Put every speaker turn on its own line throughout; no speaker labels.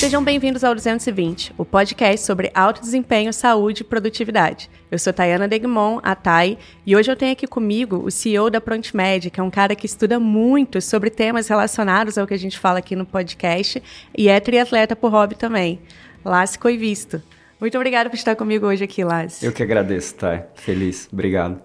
Sejam bem-vindos ao 220, o podcast sobre alto desempenho, saúde e produtividade. Eu sou Tayana Degmon, a Thay, e hoje eu tenho aqui comigo o CEO da ProntMed, que é um cara que estuda muito sobre temas relacionados ao que a gente fala aqui no podcast e é triatleta por hobby também. Lácio Coivisto. Muito obrigada por estar comigo hoje aqui, Lácio.
Eu que agradeço, Thay. Feliz. Obrigado.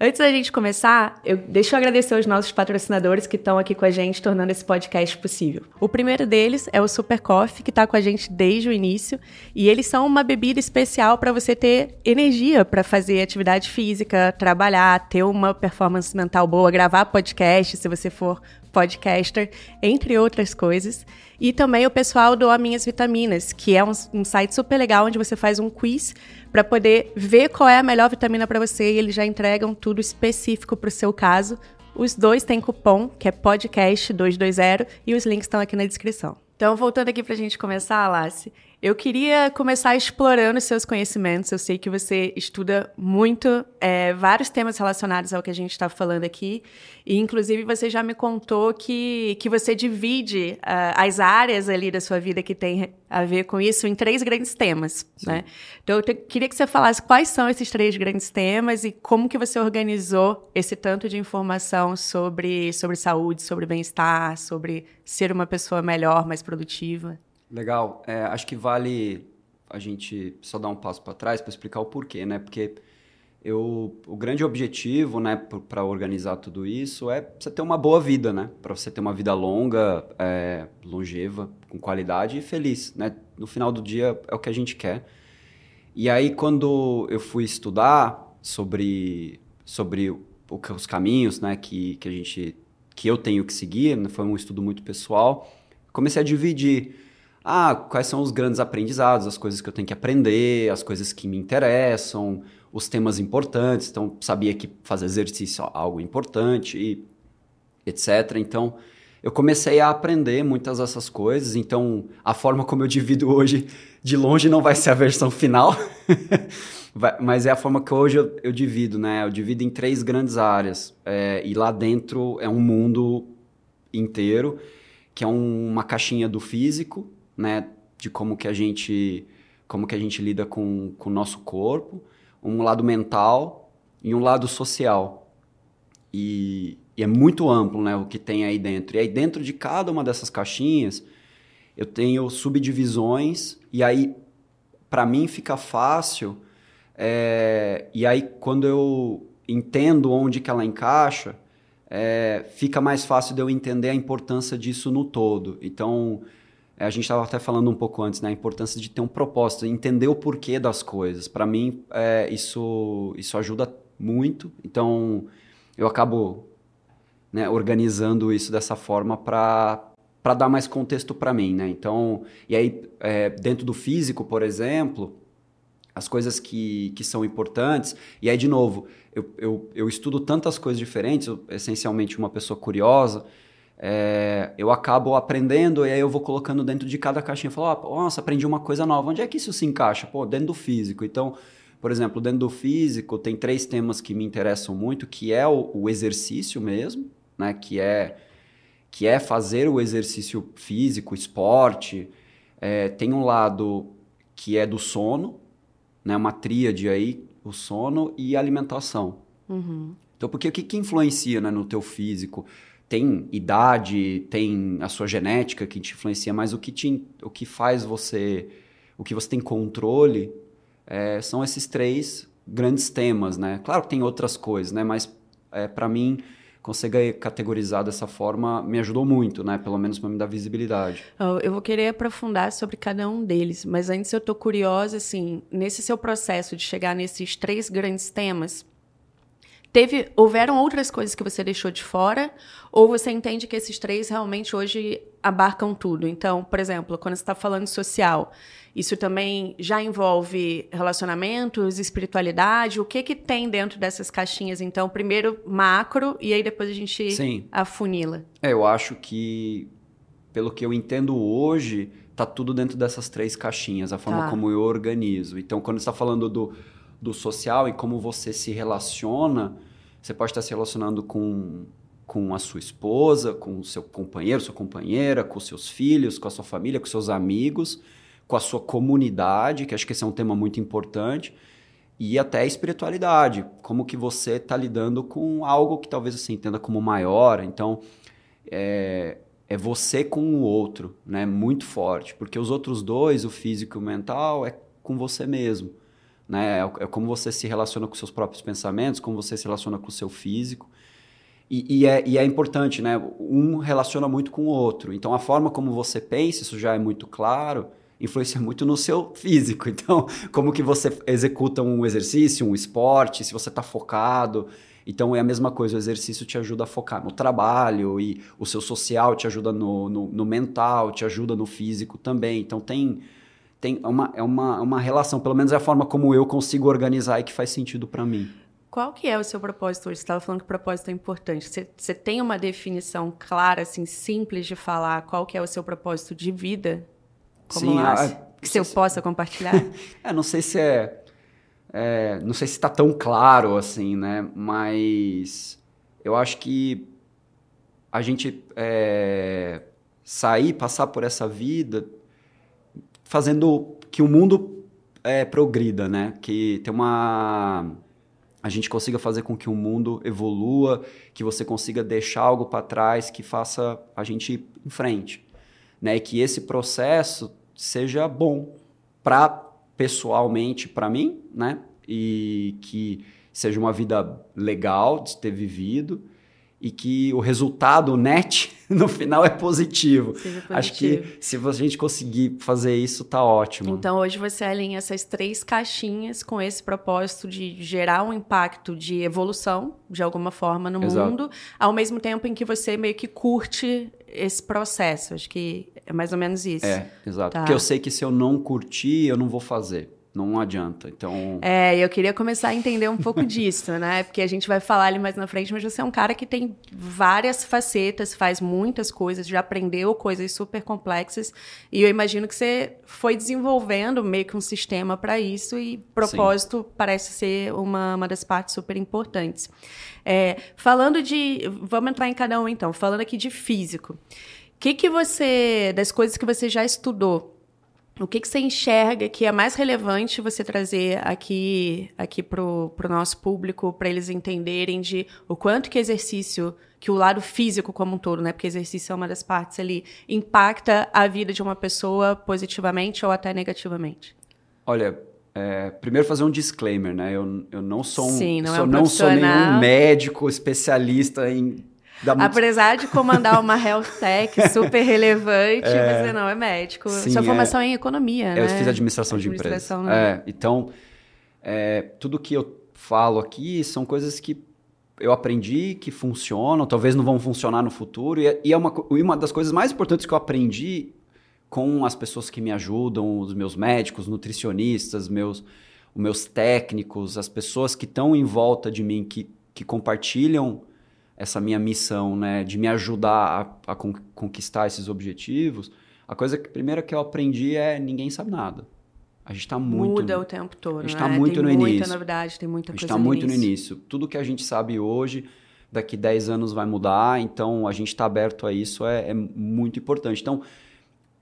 Antes da gente começar, eu deixo eu agradecer aos nossos patrocinadores que estão aqui com a gente, tornando esse podcast possível. O primeiro deles é o Super Coffee, que está com a gente desde o início, e eles são uma bebida especial para você ter energia para fazer atividade física, trabalhar, ter uma performance mental boa, gravar podcast, se você for podcaster, entre outras coisas. E também o pessoal do Minhas Vitaminas, que é um, um site super legal onde você faz um quiz para poder ver qual é a melhor vitamina para você e eles já entregam tudo específico para o seu caso. Os dois têm cupom, que é podcast220, e os links estão aqui na descrição. Então, voltando aqui para a gente começar, Lassi, eu queria começar explorando seus conhecimentos. Eu sei que você estuda muito é, vários temas relacionados ao que a gente está falando aqui. E, inclusive, você já me contou que, que você divide uh, as áreas ali da sua vida que tem a ver com isso em três grandes temas. Né? Então, eu te, queria que você falasse quais são esses três grandes temas e como que você organizou esse tanto de informação sobre, sobre saúde, sobre bem-estar, sobre ser uma pessoa melhor, mais produtiva.
Legal. É, acho que vale a gente só dar um passo para trás para explicar o porquê, né? Porque eu, o grande objetivo, né, para organizar tudo isso é você ter uma boa vida, né? Para você ter uma vida longa, é, longeva, com qualidade e feliz, né? No final do dia é o que a gente quer. E aí quando eu fui estudar sobre sobre o, os caminhos, né, que, que a gente que eu tenho que seguir, né? foi um estudo muito pessoal, comecei a dividir ah, quais são os grandes aprendizados, as coisas que eu tenho que aprender, as coisas que me interessam, os temas importantes. Então, sabia que fazer exercício é algo importante e etc. Então, eu comecei a aprender muitas dessas coisas. Então, a forma como eu divido hoje, de longe, não vai ser a versão final, mas é a forma que hoje eu, eu, divido, né? Eu divido em três grandes áreas. É, e lá dentro é um mundo inteiro, que é um, uma caixinha do físico, né, de como que a gente como que a gente lida com, o nosso corpo, um lado mental e um lado social. E, e, é muito amplo né, o que tem aí dentro. E aí dentro de cada uma dessas caixinhas eu tenho subdivisões e aí para mim fica fácil é, e aí quando eu entendo onde que ela encaixa é, fica mais fácil de eu entender a importância disso no todo. Então a gente estava até falando um pouco antes, né? A importância de ter um propósito, entender o porquê das coisas. Para mim, é, isso, isso ajuda muito. Então, eu acabo né, organizando isso dessa forma para para dar mais contexto para mim, né? Então, e aí é, dentro do físico, por exemplo, as coisas que, que são importantes. E aí, de novo, eu, eu, eu estudo tantas coisas diferentes, eu, essencialmente uma pessoa curiosa é, eu acabo aprendendo e aí eu vou colocando dentro de cada caixinha. Eu falo, oh, nossa, aprendi uma coisa nova. Onde é que isso se encaixa? Pô, dentro do físico. Então, por exemplo, dentro do físico tem três temas que me interessam muito, que é o, o exercício mesmo, né? Que é, que é fazer o exercício físico, esporte. É, tem um lado que é do sono, né? Uma tríade aí, o sono e a alimentação. Uhum. Então, porque o que, que influencia né, no teu físico? Tem idade, tem a sua genética que te influencia, mas o que, te, o que faz você, o que você tem controle, é, são esses três grandes temas, né? Claro que tem outras coisas, né? Mas é, para mim conseguir categorizar dessa forma me ajudou muito, né? Pelo menos para me dar visibilidade.
Eu vou querer aprofundar sobre cada um deles, mas antes eu tô curiosa, assim, nesse seu processo de chegar nesses três grandes temas, Teve, houveram outras coisas que você deixou de fora? Ou você entende que esses três realmente hoje abarcam tudo? Então, por exemplo, quando você está falando social, isso também já envolve relacionamentos, espiritualidade? O que que tem dentro dessas caixinhas? Então, primeiro macro e aí depois a gente Sim. afunila.
É, eu acho que, pelo que eu entendo hoje, tá tudo dentro dessas três caixinhas, a forma tá. como eu organizo. Então, quando você está falando do do social e como você se relaciona, você pode estar se relacionando com com a sua esposa, com o seu companheiro, sua companheira, com seus filhos, com a sua família, com seus amigos, com a sua comunidade, que acho que esse é um tema muito importante, e até a espiritualidade, como que você está lidando com algo que talvez você entenda como maior. Então, é, é você com o outro, né? Muito forte, porque os outros dois, o físico e o mental, é com você mesmo. Né? É, é como você se relaciona com seus próprios pensamentos, como você se relaciona com o seu físico. E, e, é, e, é, importante, né? Um relaciona muito com o outro. Então, a forma como você pensa, isso já é muito claro, influencia muito no seu físico. Então, como que você executa um exercício, um esporte, se você está focado. Então, é a mesma coisa, o exercício te ajuda a focar no trabalho e o seu social te ajuda no, no, no mental, te ajuda no físico também. Então, tem, tem uma, é uma, uma relação, pelo menos é a forma como eu consigo organizar e que faz sentido para mim.
Qual que é o seu propósito hoje? Você estava falando que o propósito é importante. Você, você tem uma definição clara, assim, simples de falar qual que é o seu propósito de vida? Como Sim, a, que eu se... possa compartilhar?
é, não sei se é, é não sei se está tão claro assim, né? Mas eu acho que a gente é, sair, passar por essa vida, fazendo que o mundo é, progrida, né? Que tem uma a gente consiga fazer com que o mundo evolua, que você consiga deixar algo para trás que faça a gente ir em frente, né? E que esse processo seja bom para pessoalmente para mim, né? E que seja uma vida legal de ter vivido e que o resultado net no final é positivo. positivo. Acho que se a gente conseguir fazer isso, tá ótimo.
Então hoje você alinha essas três caixinhas com esse propósito de gerar um impacto de evolução de alguma forma no Exato. mundo, ao mesmo tempo em que você meio que curte esse processo. Acho que é mais ou menos isso.
É, exato. Tá. Porque eu sei que se eu não curtir, eu não vou fazer não adianta. Então.
É, eu queria começar a entender um pouco disso, né? Porque a gente vai falar ali mais na frente, mas você é um cara que tem várias facetas, faz muitas coisas, já aprendeu coisas super complexas. E eu imagino que você foi desenvolvendo meio que um sistema para isso, e propósito Sim. parece ser uma, uma das partes super importantes. É, falando de. Vamos entrar em cada um então, falando aqui de físico. O que, que você. Das coisas que você já estudou, o que, que você enxerga que é mais relevante você trazer aqui, aqui para o nosso público, para eles entenderem de o quanto que exercício, que o lado físico como um todo, né? Porque exercício é uma das partes ali, impacta a vida de uma pessoa positivamente ou até negativamente?
Olha, é, primeiro fazer um disclaimer, né? Eu, eu não sou um, Sim, não, sou, é um não sou nenhum médico especialista em.
Apesar de comandar uma health tech super relevante, é... você não é médico. Sim, Sua formação é... é em economia,
eu
né?
Eu fiz administração, administração de empresas. Né? É, então, é, tudo que eu falo aqui são coisas que eu aprendi, que funcionam, talvez não vão funcionar no futuro. E, é, e é uma, uma das coisas mais importantes que eu aprendi com as pessoas que me ajudam, os meus médicos, nutricionistas, meus, os meus técnicos, as pessoas que estão em volta de mim, que, que compartilham essa minha missão, né, de me ajudar a, a conquistar esses objetivos, a coisa que primeira que eu aprendi é ninguém sabe nada. A gente está muito
muda o tempo todo. A
gente
está
né? muito tem no início.
Muita novidade, tem muita
coisa.
A gente está
muito
início.
no início. Tudo que a gente sabe hoje, daqui 10 anos vai mudar. Então a gente está aberto a isso é, é, muito importante. Então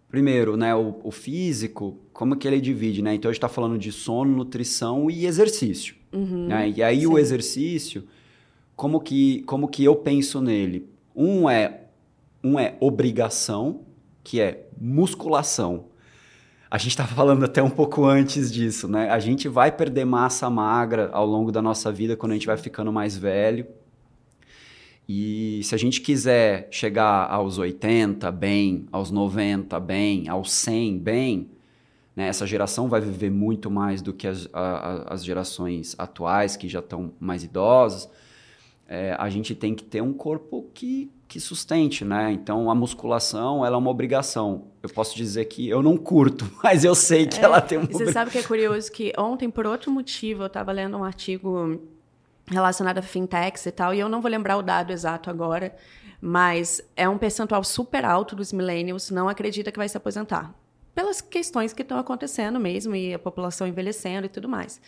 primeiro, né, o, o, físico, como que ele divide, né? Então a gente está falando de sono, nutrição e exercício. Uhum, né? E aí sim. o exercício como que, como que eu penso nele? Um é, um é obrigação, que é musculação. A gente estava falando até um pouco antes disso, né? A gente vai perder massa magra ao longo da nossa vida quando a gente vai ficando mais velho. E se a gente quiser chegar aos 80 bem, aos 90 bem, aos 100 bem, né? essa geração vai viver muito mais do que as, a, as gerações atuais, que já estão mais idosas é, a gente tem que ter um corpo que, que sustente, né? Então a musculação ela é uma obrigação. Eu posso dizer que eu não curto, mas eu sei que é, ela tem uma.
Você sabe que é curioso que ontem, por outro motivo, eu estava lendo um artigo relacionado a fintechs e tal, e eu não vou lembrar o dado exato agora, mas é um percentual super alto dos millennials não acredita que vai se aposentar. Pelas questões que estão acontecendo mesmo e a população envelhecendo e tudo mais.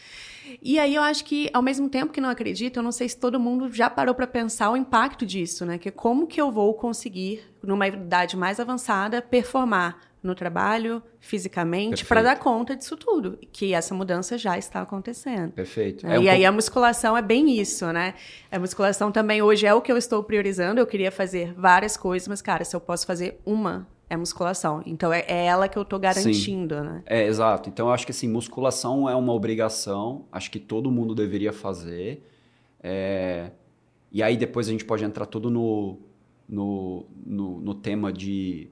E aí eu acho que ao mesmo tempo que não acredito, eu não sei se todo mundo já parou para pensar o impacto disso, né? Que como que eu vou conseguir numa idade mais avançada performar no trabalho, fisicamente, para dar conta disso tudo. Que essa mudança já está acontecendo.
Perfeito.
É, é um e aí a musculação é bem isso, né? A musculação também hoje é o que eu estou priorizando. Eu queria fazer várias coisas, mas, cara, se eu posso fazer uma, é musculação. Então é, é ela que eu estou garantindo, Sim. né?
É, exato. Então eu acho que assim, musculação é uma obrigação. Acho que todo mundo deveria fazer. É... E aí depois a gente pode entrar tudo no, no, no, no tema de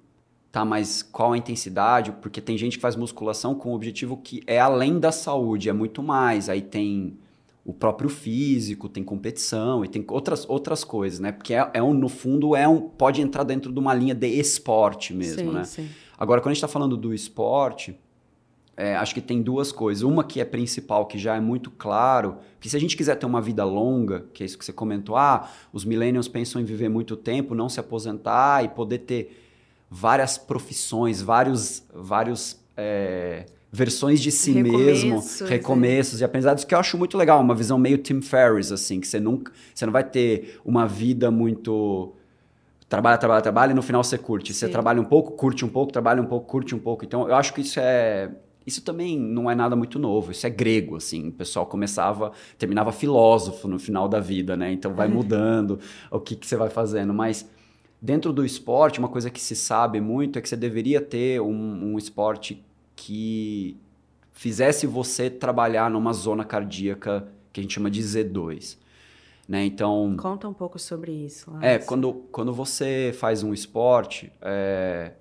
tá, mas qual a intensidade? Porque tem gente que faz musculação com o objetivo que é além da saúde, é muito mais. Aí tem o próprio físico, tem competição e tem outras, outras coisas, né? Porque é, é um, no fundo é um, pode entrar dentro de uma linha de esporte mesmo, sim, né? Sim. Agora, quando a gente está falando do esporte, é, acho que tem duas coisas. Uma que é principal, que já é muito claro, que se a gente quiser ter uma vida longa, que é isso que você comentou, ah, os millennials pensam em viver muito tempo, não se aposentar e poder ter várias profissões, vários, vários é, versões de si mesmo, recomeços é. e aprendizados, que eu acho muito legal, uma visão meio Tim Ferriss, assim, que você nunca, você não vai ter uma vida muito trabalha, trabalha, trabalha e no final você curte. Sim. Você trabalha um pouco, curte um pouco, trabalha um pouco, curte um pouco. Então, eu acho que isso é isso também não é nada muito novo, isso é grego, assim. O pessoal começava, terminava filósofo no final da vida, né? Então vai mudando o que, que você vai fazendo. Mas Dentro do esporte, uma coisa que se sabe muito é que você deveria ter um, um esporte que fizesse você trabalhar numa zona cardíaca que a gente chama de Z2. Né? Então,
Conta um pouco sobre isso.
É, quando, quando você faz um esporte, é,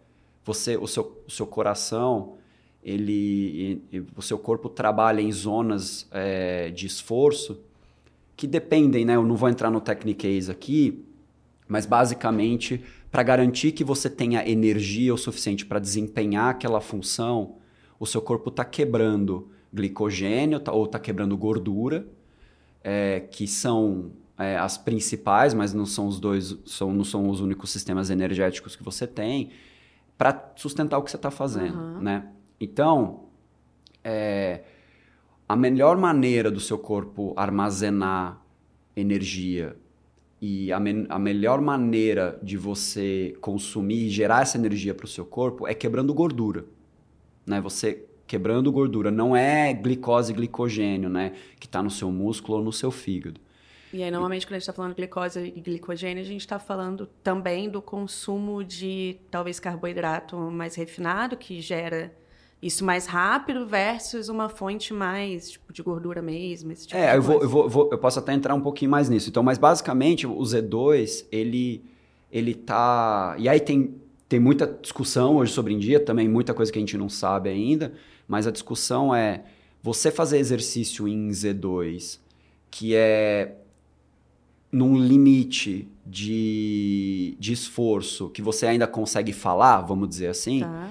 você, o, seu, o seu coração, ele, e, e, o seu corpo trabalha em zonas é, de esforço que dependem, né? Eu não vou entrar no techniquez aqui, mas basicamente, para garantir que você tenha energia o suficiente para desempenhar aquela função, o seu corpo está quebrando glicogênio tá, ou está quebrando gordura, é, que são é, as principais, mas não são os dois, são, não são os únicos sistemas energéticos que você tem, para sustentar o que você está fazendo. Uhum. Né? Então, é, a melhor maneira do seu corpo armazenar energia e a, me a, melhor maneira de você consumir e gerar essa energia para o seu corpo é quebrando gordura. Né? Você quebrando gordura. Não é glicose e glicogênio, né? Que está no seu músculo ou no seu fígado.
E aí, normalmente, quando a gente está falando de glicose e glicogênio, a gente está falando também do consumo de, talvez, carboidrato mais refinado, que gera isso mais rápido versus uma fonte mais tipo, de gordura mesmo. Tipo
é, eu, vou, eu, vou, vou, eu posso até entrar um pouquinho mais nisso. Então, mas basicamente o Z2, ele, ele tá. E aí tem, tem muita discussão hoje sobre em dia, também muita coisa que a gente não sabe ainda, mas a discussão é você fazer exercício em Z2, que é num limite de, de esforço que você ainda consegue falar, vamos dizer assim, tá.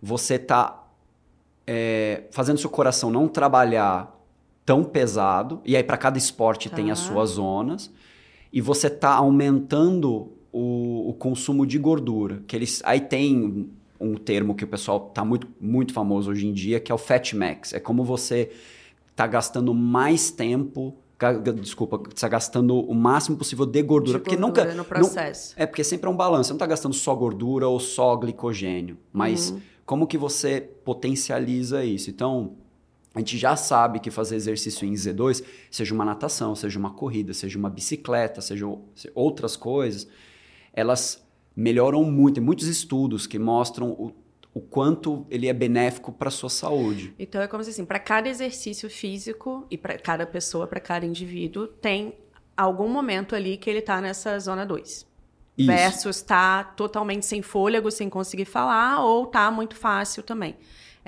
você tá é, fazendo seu coração não trabalhar tão pesado, e aí para cada esporte tá. tem as suas zonas, e você tá aumentando o, o, consumo de gordura. Que eles, aí tem um termo que o pessoal tá muito, muito famoso hoje em dia, que é o Fat Max. É como você tá gastando mais tempo desculpa, está gastando o máximo possível de gordura, de porque gordura nunca
no processo.
Não, é porque sempre é um balanço, você não está gastando só gordura ou só glicogênio, mas uhum como que você potencializa isso? Então, a gente já sabe que fazer exercício em Z2, seja uma natação, seja uma corrida, seja uma bicicleta, seja outras coisas, elas melhoram muito. Tem muitos estudos que mostram o, o quanto ele é benéfico para a sua saúde.
Então é como se assim, para cada exercício físico e para cada pessoa, para cada indivíduo, tem algum momento ali que ele está nessa zona 2. Isso. Versus tá totalmente sem fôlego, sem conseguir falar, ou tá muito fácil também.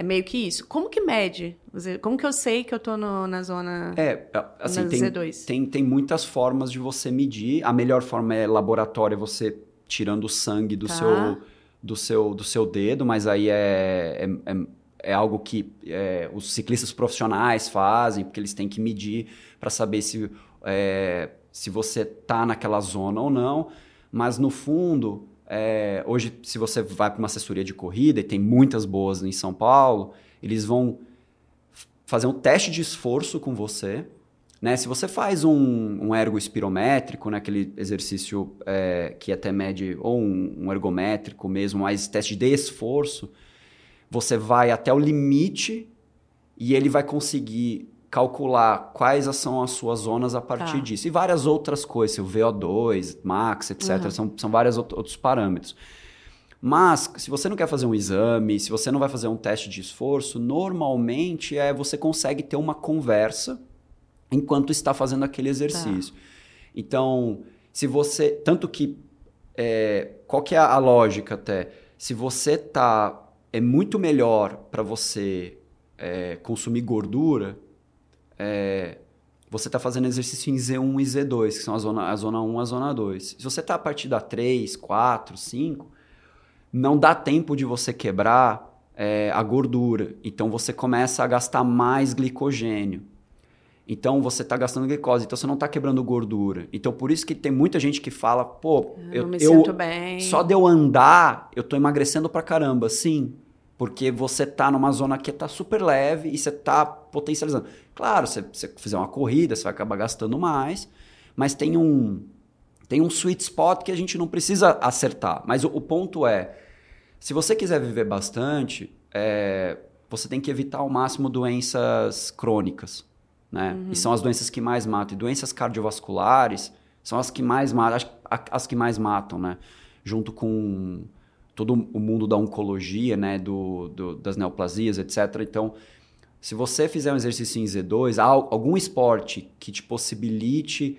É meio que isso. Como que mede? Como que eu sei que eu tô no, na zona
É, assim, tem, tem, tem muitas formas de você medir. A melhor forma é laboratório, é você tirando o sangue do, tá. seu, do, seu, do seu dedo, mas aí é, é, é, é algo que é, os ciclistas profissionais fazem, porque eles têm que medir para saber se, é, se você tá naquela zona ou não mas no fundo É, hoje, se você vai para uma assessoria de corrida, e tem muitas boas em São Paulo, eles vão fazer um teste de esforço com você. Né? Se você faz um, um ergo espirométrico, né? aquele exercício é, que até mede, ou um, um ergométrico mesmo, mas teste de esforço, você vai até o limite e ele vai conseguir calcular quais são as suas zonas a partir tá. disso. E várias outras coisas, o VO2, max, etc. Uhum. São, são vários outros parâmetros. Mas, se você não quer fazer um exame, se você não vai fazer um teste de esforço, normalmente é você consegue ter uma conversa enquanto está fazendo aquele exercício. Tá. Então, se você. Tanto que. É, qual que é a lógica até? Se você tá. É muito melhor para você é, consumir gordura é, você está fazendo exercício em Z1 e Z2, que são a zona, a zona 1 e a zona 2. Se você está a partir da 3, 4, 5, não dá tempo de você quebrar é, a gordura. Então você começa a gastar mais glicogênio. Então você está gastando glicose, então você não está quebrando gordura. Então por isso que tem muita gente que fala, pô,
eu, eu me sinto bem.
Só de eu andar, eu estou emagrecendo pra caramba. Sim, porque você tá numa zona que tá super leve e você tá potencializando. Claro, se você fizer uma corrida, você vai acabar gastando mais, mas tem um tem um sweet spot que a gente não precisa acertar. Mas o, o ponto é, se você quiser viver bastante, é, você tem que evitar ao máximo doenças crônicas, né? Uhum. E são as doenças que mais matam. E doenças cardiovasculares são as que mais matam, as que mais matam, né? Junto com todo o mundo da oncologia, né, do, do, das neoplasias, etc. Então, se você fizer um exercício em Z2, algum esporte que te possibilite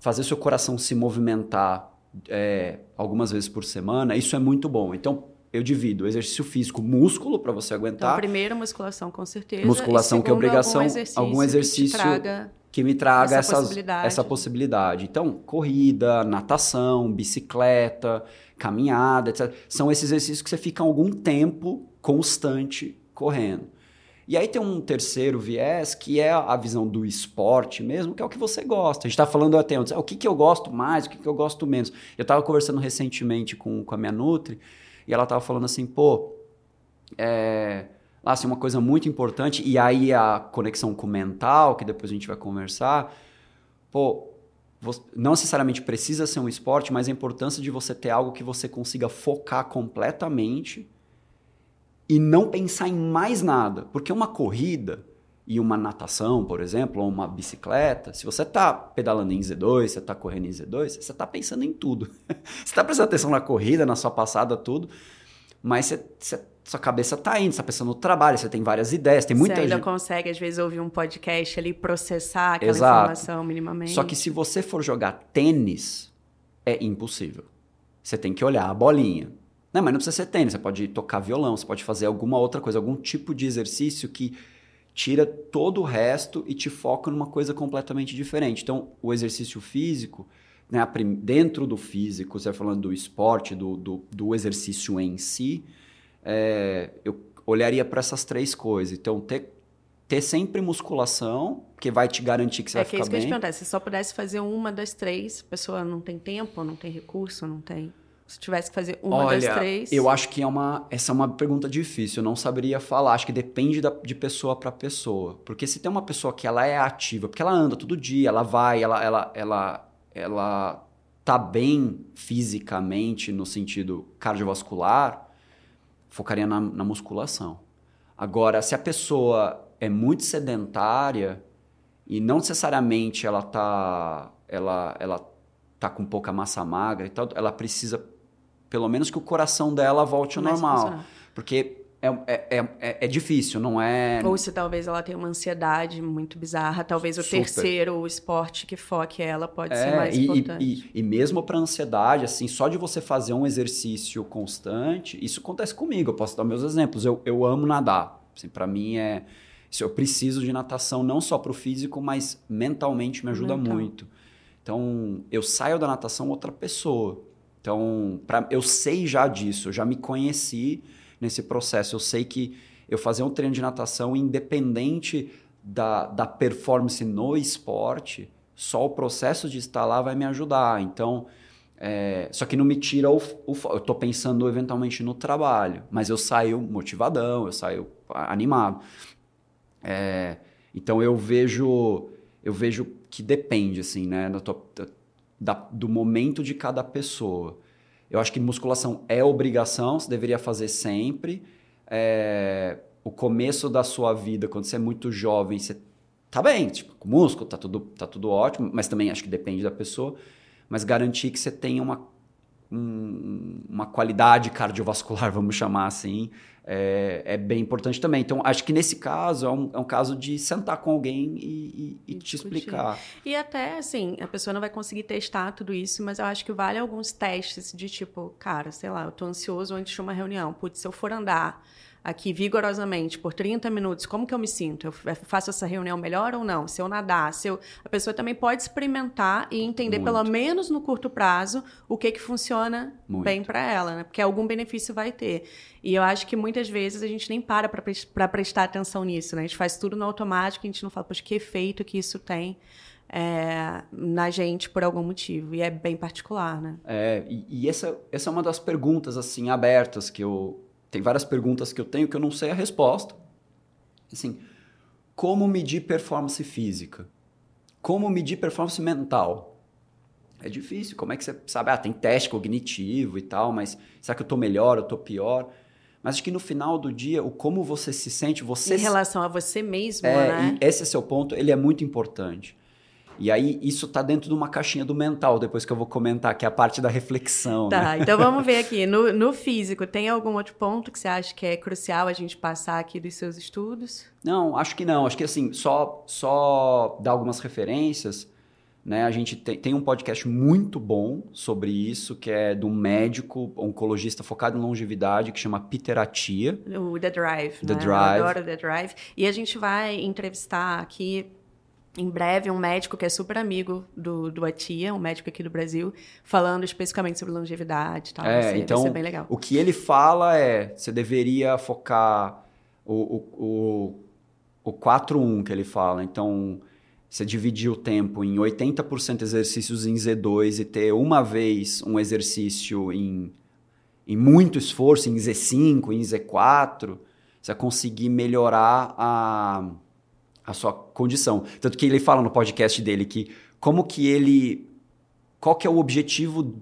fazer seu coração se movimentar é, algumas vezes por semana, isso é muito bom. Então, eu divido exercício físico, músculo para você aguentar.
Então, primeiro musculação com certeza.
Musculação que é obrigação, algum exercício, algum exercício que, traga que, me traga essa, essas, possibilidade. essa possibilidade. Então, corrida, natação, bicicleta, caminhada, etc. São esses exercícios que você fica algum tempo constante correndo. E aí tem um terceiro viés, que é a visão do esporte mesmo, que é o que você gosta. A gente está falando até antes, o que, que eu gosto mais, o que, que eu gosto menos. Eu estava conversando recentemente com, com a minha Nutri, e ela estava falando assim, pô, é, assim, uma coisa muito importante, e aí a conexão com o mental, que depois a gente vai conversar, pô, não necessariamente precisa ser um esporte, mas a importância de você ter algo que você consiga focar completamente e não pensar em mais nada. Porque uma corrida e uma natação, por exemplo, ou uma bicicleta, se você está pedalando em Z2, você está correndo em Z2, você está pensando em tudo. você está prestando atenção na corrida, na sua passada, tudo, mas você, você sua cabeça tá indo, você tá pensando no trabalho, você tem várias ideias, tem muita
gente...
Você
ainda
gente...
consegue, às vezes, ouvir um podcast ali, processar aquela Exato. informação minimamente.
Só que se você for jogar tênis, é impossível. Você tem que olhar a bolinha. Não, mas não precisa ser tênis, você pode tocar violão, você pode fazer alguma outra coisa, algum tipo de exercício que tira todo o resto e te foca numa coisa completamente diferente. Então, o exercício físico, né, dentro do físico, você vai falando do esporte, do, do, do exercício em si, é, eu olharia para essas três coisas. Então, ter, ter sempre musculação, que vai te garantir que você
é
vai
que
ficar
é isso
bem.
Que eu te perguntar, se só pudesse fazer uma das três, a pessoa não tem tempo, não tem recurso, não tem... Se tivesse que fazer uma
Olha,
das três...
eu acho que é uma, essa é uma pergunta difícil, eu não saberia falar. Acho que depende da, de pessoa para pessoa. Porque se tem uma pessoa que ela é ativa, porque ela anda todo dia, ela vai, ela, ela, ela, ela tá bem fisicamente no sentido cardiovascular, focaria na, na musculação. Agora, se a pessoa é muito sedentária e não necessariamente ela tá, ela, ela tá com pouca massa magra e tal, ela precisa pelo menos que o coração dela volte ao normal. Porque é, é, é, é, difícil, não é.
Ou se talvez ela tenha uma ansiedade muito bizarra, talvez o Super. terceiro o esporte que foque ela pode é, ser mais
e,
importante.
E, e, e mesmo para ansiedade, assim, só de você fazer um exercício constante, isso acontece comigo. Eu posso dar meus exemplos. Eu, eu amo nadar. Assim, para mim é. Eu preciso de natação não só para o físico, mas mentalmente me ajuda Mental. muito. Então, eu saio da natação outra pessoa. Então, pra, eu sei já disso, eu já me conheci nesse processo. Eu sei que eu fazer um treino de natação, independente da, da performance no esporte, só o processo de estar lá vai me ajudar. Então, É, só que não me tira o, o. Eu tô pensando eventualmente no trabalho, mas eu saio motivadão, eu saio animado. É, então eu vejo. Eu vejo que depende, assim, né? Da, do momento de cada pessoa. Eu acho que musculação é obrigação, você deveria fazer sempre. É, o começo da sua vida, quando você é muito jovem, você tá bem, tipo, com músculo, tá tudo, tá tudo ótimo, mas também acho que depende da pessoa mas garantir que você tenha uma, um, uma qualidade cardiovascular, vamos chamar assim, é, é, bem importante também. Então, acho que nesse caso é um, é um caso de sentar com alguém e, e, e te explicar.
E até, assim, a pessoa não vai conseguir testar tudo isso, mas eu acho que vale alguns testes de tipo, cara, sei lá, eu tô ansioso antes de uma reunião. Putz, se eu for andar aqui vigorosamente por 30 minutos, como que eu me sinto? Eu faço essa reunião melhor ou não? Se eu nadar, se eu... a pessoa também pode experimentar e entender, Muito. pelo menos no curto prazo, o que que funciona Muito. bem para ela, né? Porque algum benefício vai ter. E eu acho que muitas vezes a gente nem para para prestar atenção nisso, né? A gente faz tudo no automático, a gente não fala, poxa, que efeito que isso tem. É, na gente por algum motivo. E é bem particular, né?
É, e, e essa, essa é uma das perguntas, assim, abertas que eu, tem várias perguntas que eu tenho que eu não sei a resposta. Assim, como medir performance física? Como medir performance mental? É difícil. Como é que você sabe? Ah, tem teste cognitivo e tal, mas será que eu estou melhor, eu estou pior? Mas acho que no final do dia, o como você se sente, você...
Em relação a você mesmo,
é,
né?
esse é seu ponto, ele é muito importante. E aí, isso está dentro de uma caixinha do mental, depois que eu vou comentar, que é a parte da reflexão.
Tá, né? então vamos ver aqui. No, no físico, tem algum outro ponto que você acha que é crucial a gente passar aqui dos seus estudos?
Não, acho que não. Acho que assim, só, só dar algumas referências. Né? A gente tem, tem um podcast muito bom sobre isso, que é de um médico oncologista focado em longevidade, que chama Peter Atia.
O The Drive.
The
né?
Drive.
Eu adoro The Drive. E a gente vai entrevistar aqui em breve um médico que é super amigo do, do Atia, um médico aqui do Brasil, falando especificamente sobre longevidade e tal.
É, ser, então, vai ser bem legal. o que ele fala é, você deveria focar o, o, o, o 4-1 que ele fala. Então, você dividir o tempo em 80% exercícios em Z2 e ter uma vez um exercício em, em muito esforço, em Z5, em Z4, você vai conseguir melhorar a a sua condição. Tanto que ele fala no podcast dele que como que ele qual que é o objetivo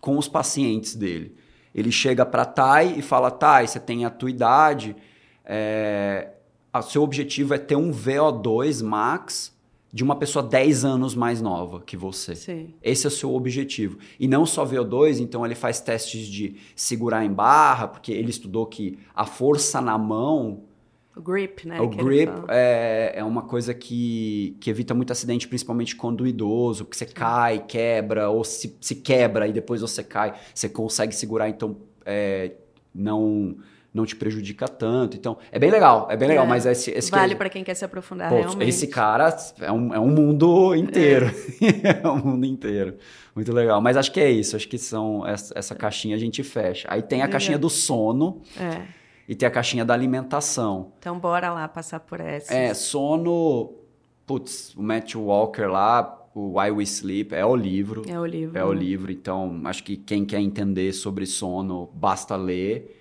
com os pacientes dele. Ele chega para Thay e fala: Thay, você tem a tua idade, é, o seu objetivo é ter um VO2 max de uma pessoa 10 anos mais nova que você.
Sim.
Esse é o seu objetivo. E não só VO2, então ele faz testes de segurar em barra, porque ele estudou que a força na mão
o grip, né?
O grip é, é uma coisa que, que evita muito acidente, principalmente quando o idoso, porque você cai, quebra, ou se, se quebra e depois você cai, você consegue segurar, então é, não não te prejudica tanto. Então, é bem legal, é bem legal, é. mas esse, esse
Vale para quem quer se aprofundar, pô, realmente.
Esse cara é um, é um mundo inteiro. É. é um mundo inteiro. Muito legal. Mas acho que é isso, acho que são essa, essa caixinha a gente fecha. Aí tem a caixinha do sono.
É
e tem a caixinha da alimentação.
Então, bora lá passar por essa.
É, sono. Putz, o Matthew Walker lá, o Why We Sleep, é o livro.
É o livro.
É o livro. Então, acho que quem quer entender sobre sono, basta ler.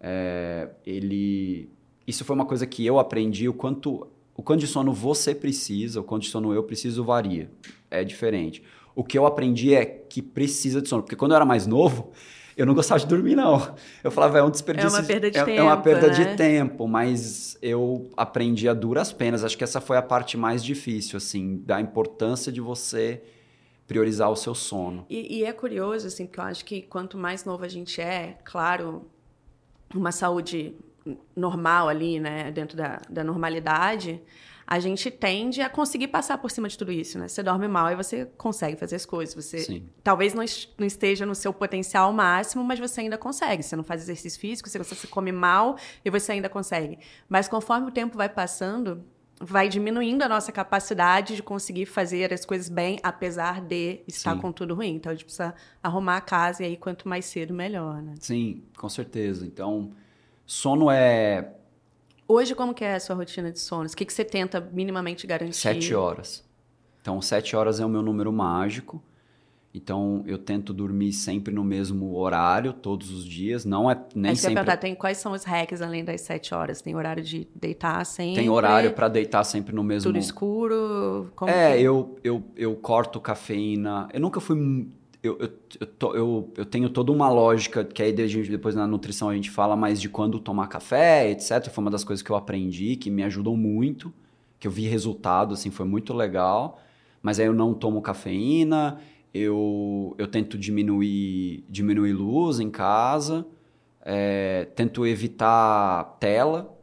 É, ele. Isso foi uma coisa que eu aprendi, o quanto. O quanto de sono você precisa, o quanto de sono eu preciso varia. É diferente. O que eu aprendi é que precisa de sono. Porque quando eu era mais novo, eu não gostava de dormir, não. Eu falava, é um desperdício.
É uma perda de
é,
tempo.
É uma perda
né?
de tempo, mas eu aprendi a duras penas. Acho que essa foi a parte mais difícil, assim, da importância de você priorizar o seu sono.
E, e é curioso, assim, porque eu acho que quanto mais novo a gente é, claro, uma saúde normal ali, né, dentro da, da normalidade, a gente tende a conseguir passar por cima de tudo isso, né? Você dorme mal e você consegue fazer as coisas. Você
Sim.
talvez não, não esteja no seu potencial máximo, mas você ainda consegue. Você não faz exercício físico, você, você come mal e você ainda consegue. Mas conforme o tempo vai passando, vai diminuindo a nossa capacidade de conseguir fazer as coisas bem, apesar de estar Sim. com tudo ruim. Então a gente precisa arrumar a casa e aí quanto mais cedo, melhor, né?
Sim, com certeza. Então, sono é
Hoje, como que é a sua rotina de sono? O que, que você tenta minimamente garantir?
Sete horas. Então, sete horas é o meu número mágico. Então, eu tento dormir sempre no mesmo horário, todos os dias. Não é nem sempre.
perguntar, tem, quais são os hacks além das sete horas? Tem horário de deitar sempre?
Tem horário para deitar sempre no mesmo.
Tudo escuro? Como
é,
que...
eu, eu, eu corto cafeína. Eu nunca fui. Eu, eu, eu, to- eu, eu tenho toda uma lógica que aí gente, depois na nutrição a gente fala mais de quando tomar café, etc. Foi uma das coisas que eu aprendi, que me ajudam muito, que eu vi resultado, assim, foi muito legal. Mas aí eu não tomo cafeína, eu, eu tento diminuir, diminuir luz em casa, é, tento evitar tela,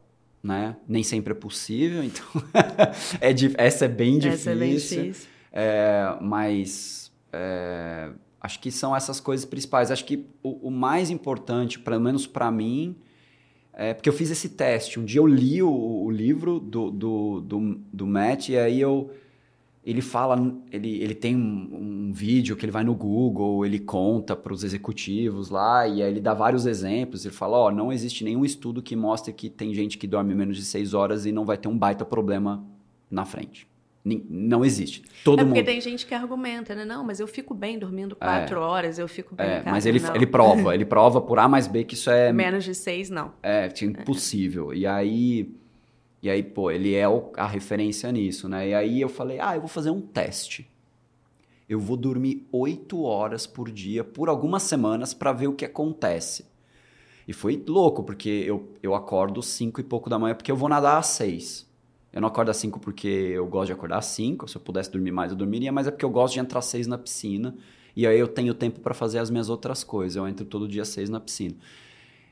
né? Nem sempre é possível, então é, di- essa é bem difícil.
Essa é bem difícil.
É, mas é, acho que são essas coisas principais. Acho que o, o mais importante, pelo menos para mim, é porque eu fiz esse teste. Um dia eu li o, o livro do, do, do, do Matt e aí eu ele fala, ele, ele tem um, um vídeo que ele vai no Google, ele conta para os executivos lá e aí ele dá vários exemplos. Ele fala, ó, não existe nenhum estudo que mostre que tem gente que dorme menos de seis horas e não vai ter um baita problema na frente. Não existe. Todo
é porque
mundo.
tem gente que argumenta, né? Não, mas eu fico bem dormindo quatro horas, eu fico bem.
É, mas ele,
não.
ele prova, ele prova por A mais B que isso é,
Menos de seis, não.
é tipo, impossível. E aí, e aí, pô, ele é a referência nisso, né? E aí eu falei, ah, eu vou fazer um teste. Eu vou dormir oito horas por dia por algumas semanas para ver o que acontece. E foi louco, porque eu, eu acordo cinco e pouco da manhã, porque eu vou nadar às seis. Eu não acordo às cinco porque eu gosto de acordar às cinco. Se eu pudesse dormir mais, eu dormiria, mas é porque eu gosto de entrar às seis na piscina. E aí eu tenho tempo para fazer as minhas outras coisas. Eu entro todo dia às seis na piscina.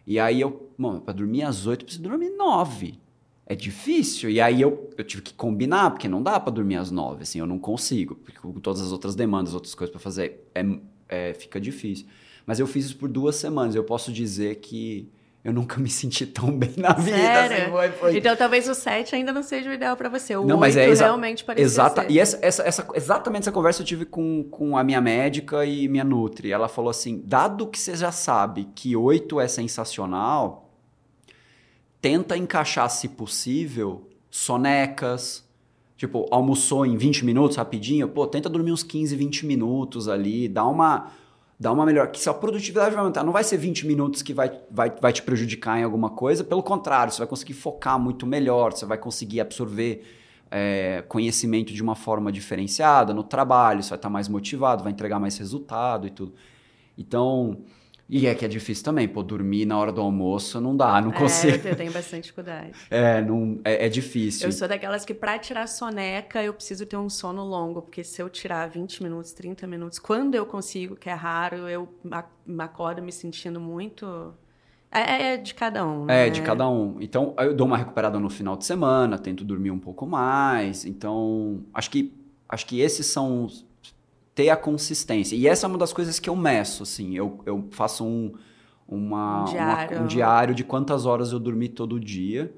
E aí eu, mano, para dormir às oito, eu preciso dormir nove. É difícil. E aí eu, eu tive que combinar, porque não dá para dormir às nove, assim, eu não consigo. Porque com todas as outras demandas, outras coisas para fazer, é, é, fica difícil. Mas eu fiz isso por duas semanas. Eu posso dizer que eu nunca me senti tão bem na vida.
Sério?
assim, foi- foi-
Então talvez o 7 ainda não seja o ideal pra você. O
Não,
8
mas é exa-
realmente parecia
Exata,
ser.
e essa, essa, essa- exatamente essa conversa eu tive com, com a minha médica e minha Nutri. Ela falou assim: dado que você já sabe que 8 é sensacional, tenta encaixar, se possível, sonecas. Tipo, almoçou em 20 minutos rapidinho, pô, tenta dormir uns 15, 20 minutos ali, dá uma. Dá uma melhor. Que se a produtividade vai aumentar, não vai ser 20 minutos que vai, vai, vai te prejudicar em alguma coisa, pelo contrário, você vai conseguir focar muito melhor, você vai conseguir absorver é, conhecimento de uma forma diferenciada no trabalho, você vai estar mais motivado, vai entregar mais resultado e tudo. Então, e é que é difícil também, pô, dormir na hora do almoço não dá, não
É,
consigo.
eu tenho bastante dificuldade.
É, não, é, é difícil.
Eu sou daquelas que pra tirar soneca eu preciso ter um sono longo, porque se eu tirar 20 minutos, 30 minutos, quando eu consigo, que é raro, eu a- acordo me sentindo muito. É, é de cada um.
É,
né?
de cada um. Então, eu dou uma recuperada no final de semana, tento dormir um pouco mais. Então, acho que, acho que esses são. Ter a consistência. E essa é uma das coisas que eu meço, assim. Eu, eu faço um, uma,
Um
uma-
diário.
um diário de quantas horas eu dormi todo dia.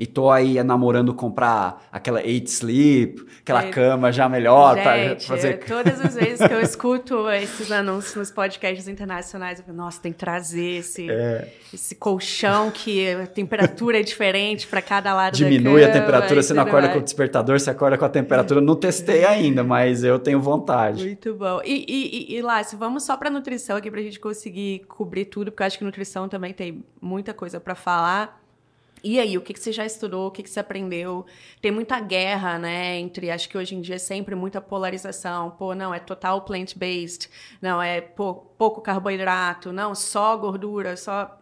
E tô aí namorando comprar aquela Eight Sleep, aquela
É.
cama já melhor para fazer.
todas as vezes que eu escuto esses anúncios nos podcasts internacionais, eu falo, nossa, tem que trazer esse,
É.
esse colchão que a temperatura é diferente para cada lado
Diminui
da
a
cama
temperatura,
e
você não acorda
mais.
com o despertador, você acorda com a temperatura. Não testei ainda, mas eu tenho vontade.
Muito bom. E, e, e, e Lácio, vamos só para nutrição aqui para a gente conseguir cobrir tudo, porque eu acho que nutrição também tem muita coisa para falar. E aí, o que, que você já estudou? O que, que você aprendeu? Tem muita guerra, né? Entre, acho que hoje em dia é sempre muita polarização. Pô, não, é total plant-based. Não, é pô, pouco carboidrato. Não, só gordura, só...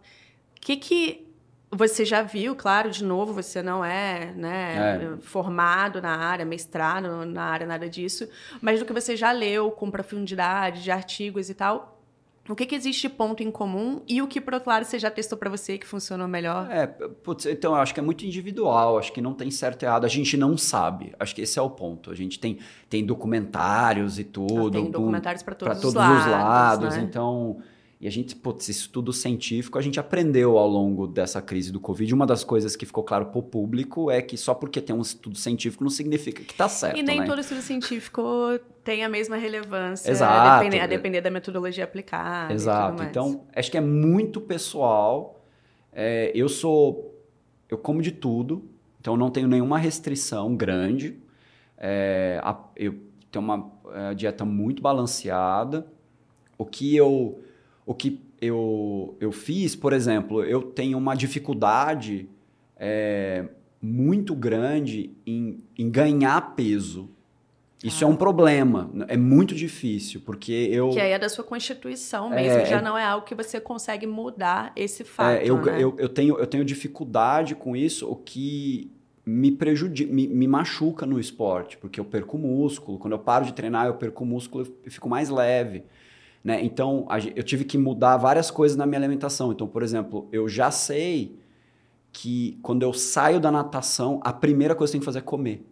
O que que você já viu? Claro, de novo, você não é, né, formado na área, mestrado na área, nada disso. Mas do que você já leu com profundidade, de artigos e tal... O que, que existe de ponto em comum e o que, por outro lado, você já testou para você que funcionou melhor?
É, putz, então eu acho que é muito individual, acho que não tem certo e errado, a gente não sabe, acho que esse é o ponto. A gente tem, tem documentários e tudo.
tem
com-
documentários para todos,
pra todos
os lados.
os lados,
né?
então. E a gente, putz, estudo científico, a gente aprendeu ao longo dessa crise do Covid. Uma das coisas que ficou claro para o público é que só porque tem um estudo científico não significa que está certo.
E nem
né?
todo estudo científico tem a mesma relevância,
Exato.
a depender, a depender da metodologia aplicada.
Exato. Então, acho que é muito pessoal. É, eu sou. Eu como de tudo, então não tenho nenhuma restrição grande. É, a- eu ter uma é, dieta muito balanceada. O que eu, o que eu, eu fiz, por exemplo, eu tenho uma dificuldade é, muito grande em, em ganhar peso. Isso ah. é um problema, é muito difícil, porque eu...
Que aí é da sua constituição mesmo, é, já é não é algo que você consegue mudar esse fato, é,
eu,
né?
eu, eu, tenho, eu tenho dificuldade com isso, o que me prejudica, me, me, machuca no esporte, porque eu perco músculo, quando eu paro de treinar eu perco músculo, eu fico mais leve, né? Então, eu tive que mudar várias coisas na minha alimentação. Então, por exemplo, eu já sei que quando eu saio da natação, a primeira coisa que eu tenho que fazer é comer.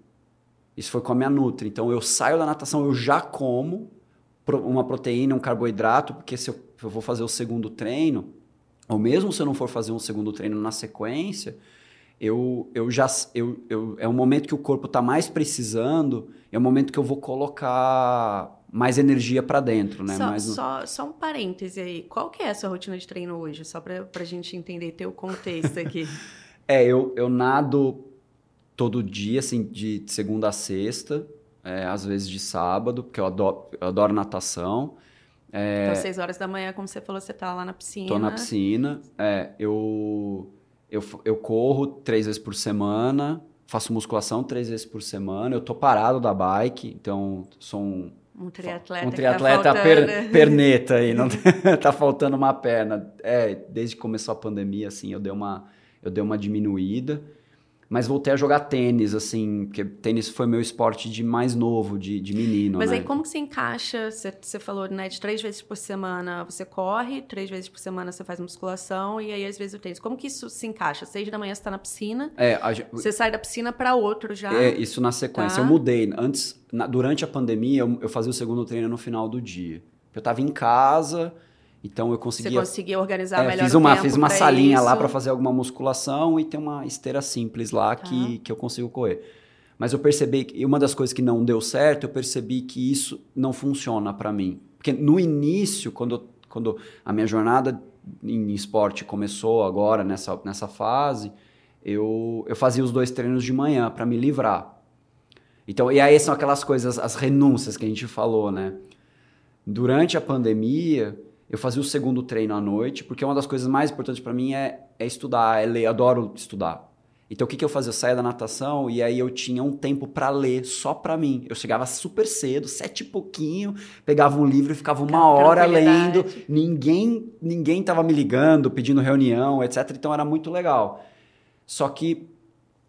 Isso foi com a minha Nutri. Então eu saio da natação, eu já como uma proteína, um carboidrato, porque se eu, eu vou fazer o segundo treino, ou mesmo se eu não for fazer um segundo treino na sequência, eu, eu já eu, eu, é um momento que o corpo está mais precisando, é um momento que eu vou colocar mais energia para dentro, né?
Só,
mais
só, só, um parêntese aí. Qual que é a sua rotina de treino hoje? Só para a gente entender, ter o contexto aqui.
é, eu, eu nado todo dia, assim, de segunda a sexta, é, às vezes de sábado, porque eu adoro, eu adoro natação.
É, então, seis horas da manhã, como você falou, você tá lá na piscina.
Tô na piscina. É, eu, eu, eu corro três vezes por semana, faço musculação três vezes por semana. Eu tô parado da bike, então sou um...
Um triatleta.
Um triatleta tá per, perneta aí, não tá faltando uma perna. É, desde que começou a pandemia, assim, eu dei uma, eu dei uma diminuída. Mas voltei a jogar tênis, assim, porque tênis foi meu esporte de mais novo, de, de menino.
Mas
né?
aí como que você encaixa? Você, você falou, né, de três vezes por semana você corre, três vezes por semana você faz musculação e aí às vezes o tênis. Como que isso se encaixa? Seis da manhã você tá na piscina,
é, a,
você sai da piscina para outro já.
É, isso na sequência. Tá. Eu mudei. Antes, na, durante a pandemia, eu, eu fazia o segundo treino no final do dia. Eu tava em casa então eu conseguia.
Você conseguia organizar é, melhor
fiz uma, Fiz uma salinha isso. lá para fazer alguma musculação e tem uma esteira simples lá tá. que, que eu consigo correr. Mas eu percebi que uma das coisas que não deu certo, eu percebi que isso não funciona para mim. Porque no início, quando, quando a minha jornada em esporte começou agora, nessa, nessa fase, eu, eu fazia os dois treinos de manhã para me livrar. Então, e aí são aquelas coisas, as renúncias que a gente falou, né? Durante a pandemia, eu fazia o segundo treino à noite, porque uma das coisas mais importantes para mim é, é estudar, é ler, adoro estudar. Então o que, que eu fazia? Eu saía da natação e aí eu tinha um tempo para ler só para mim. Eu chegava super cedo, sete e pouquinho, pegava um livro e ficava uma hora lendo. Ninguém ninguém tava me ligando, pedindo reunião, etc. Então era muito legal. Só que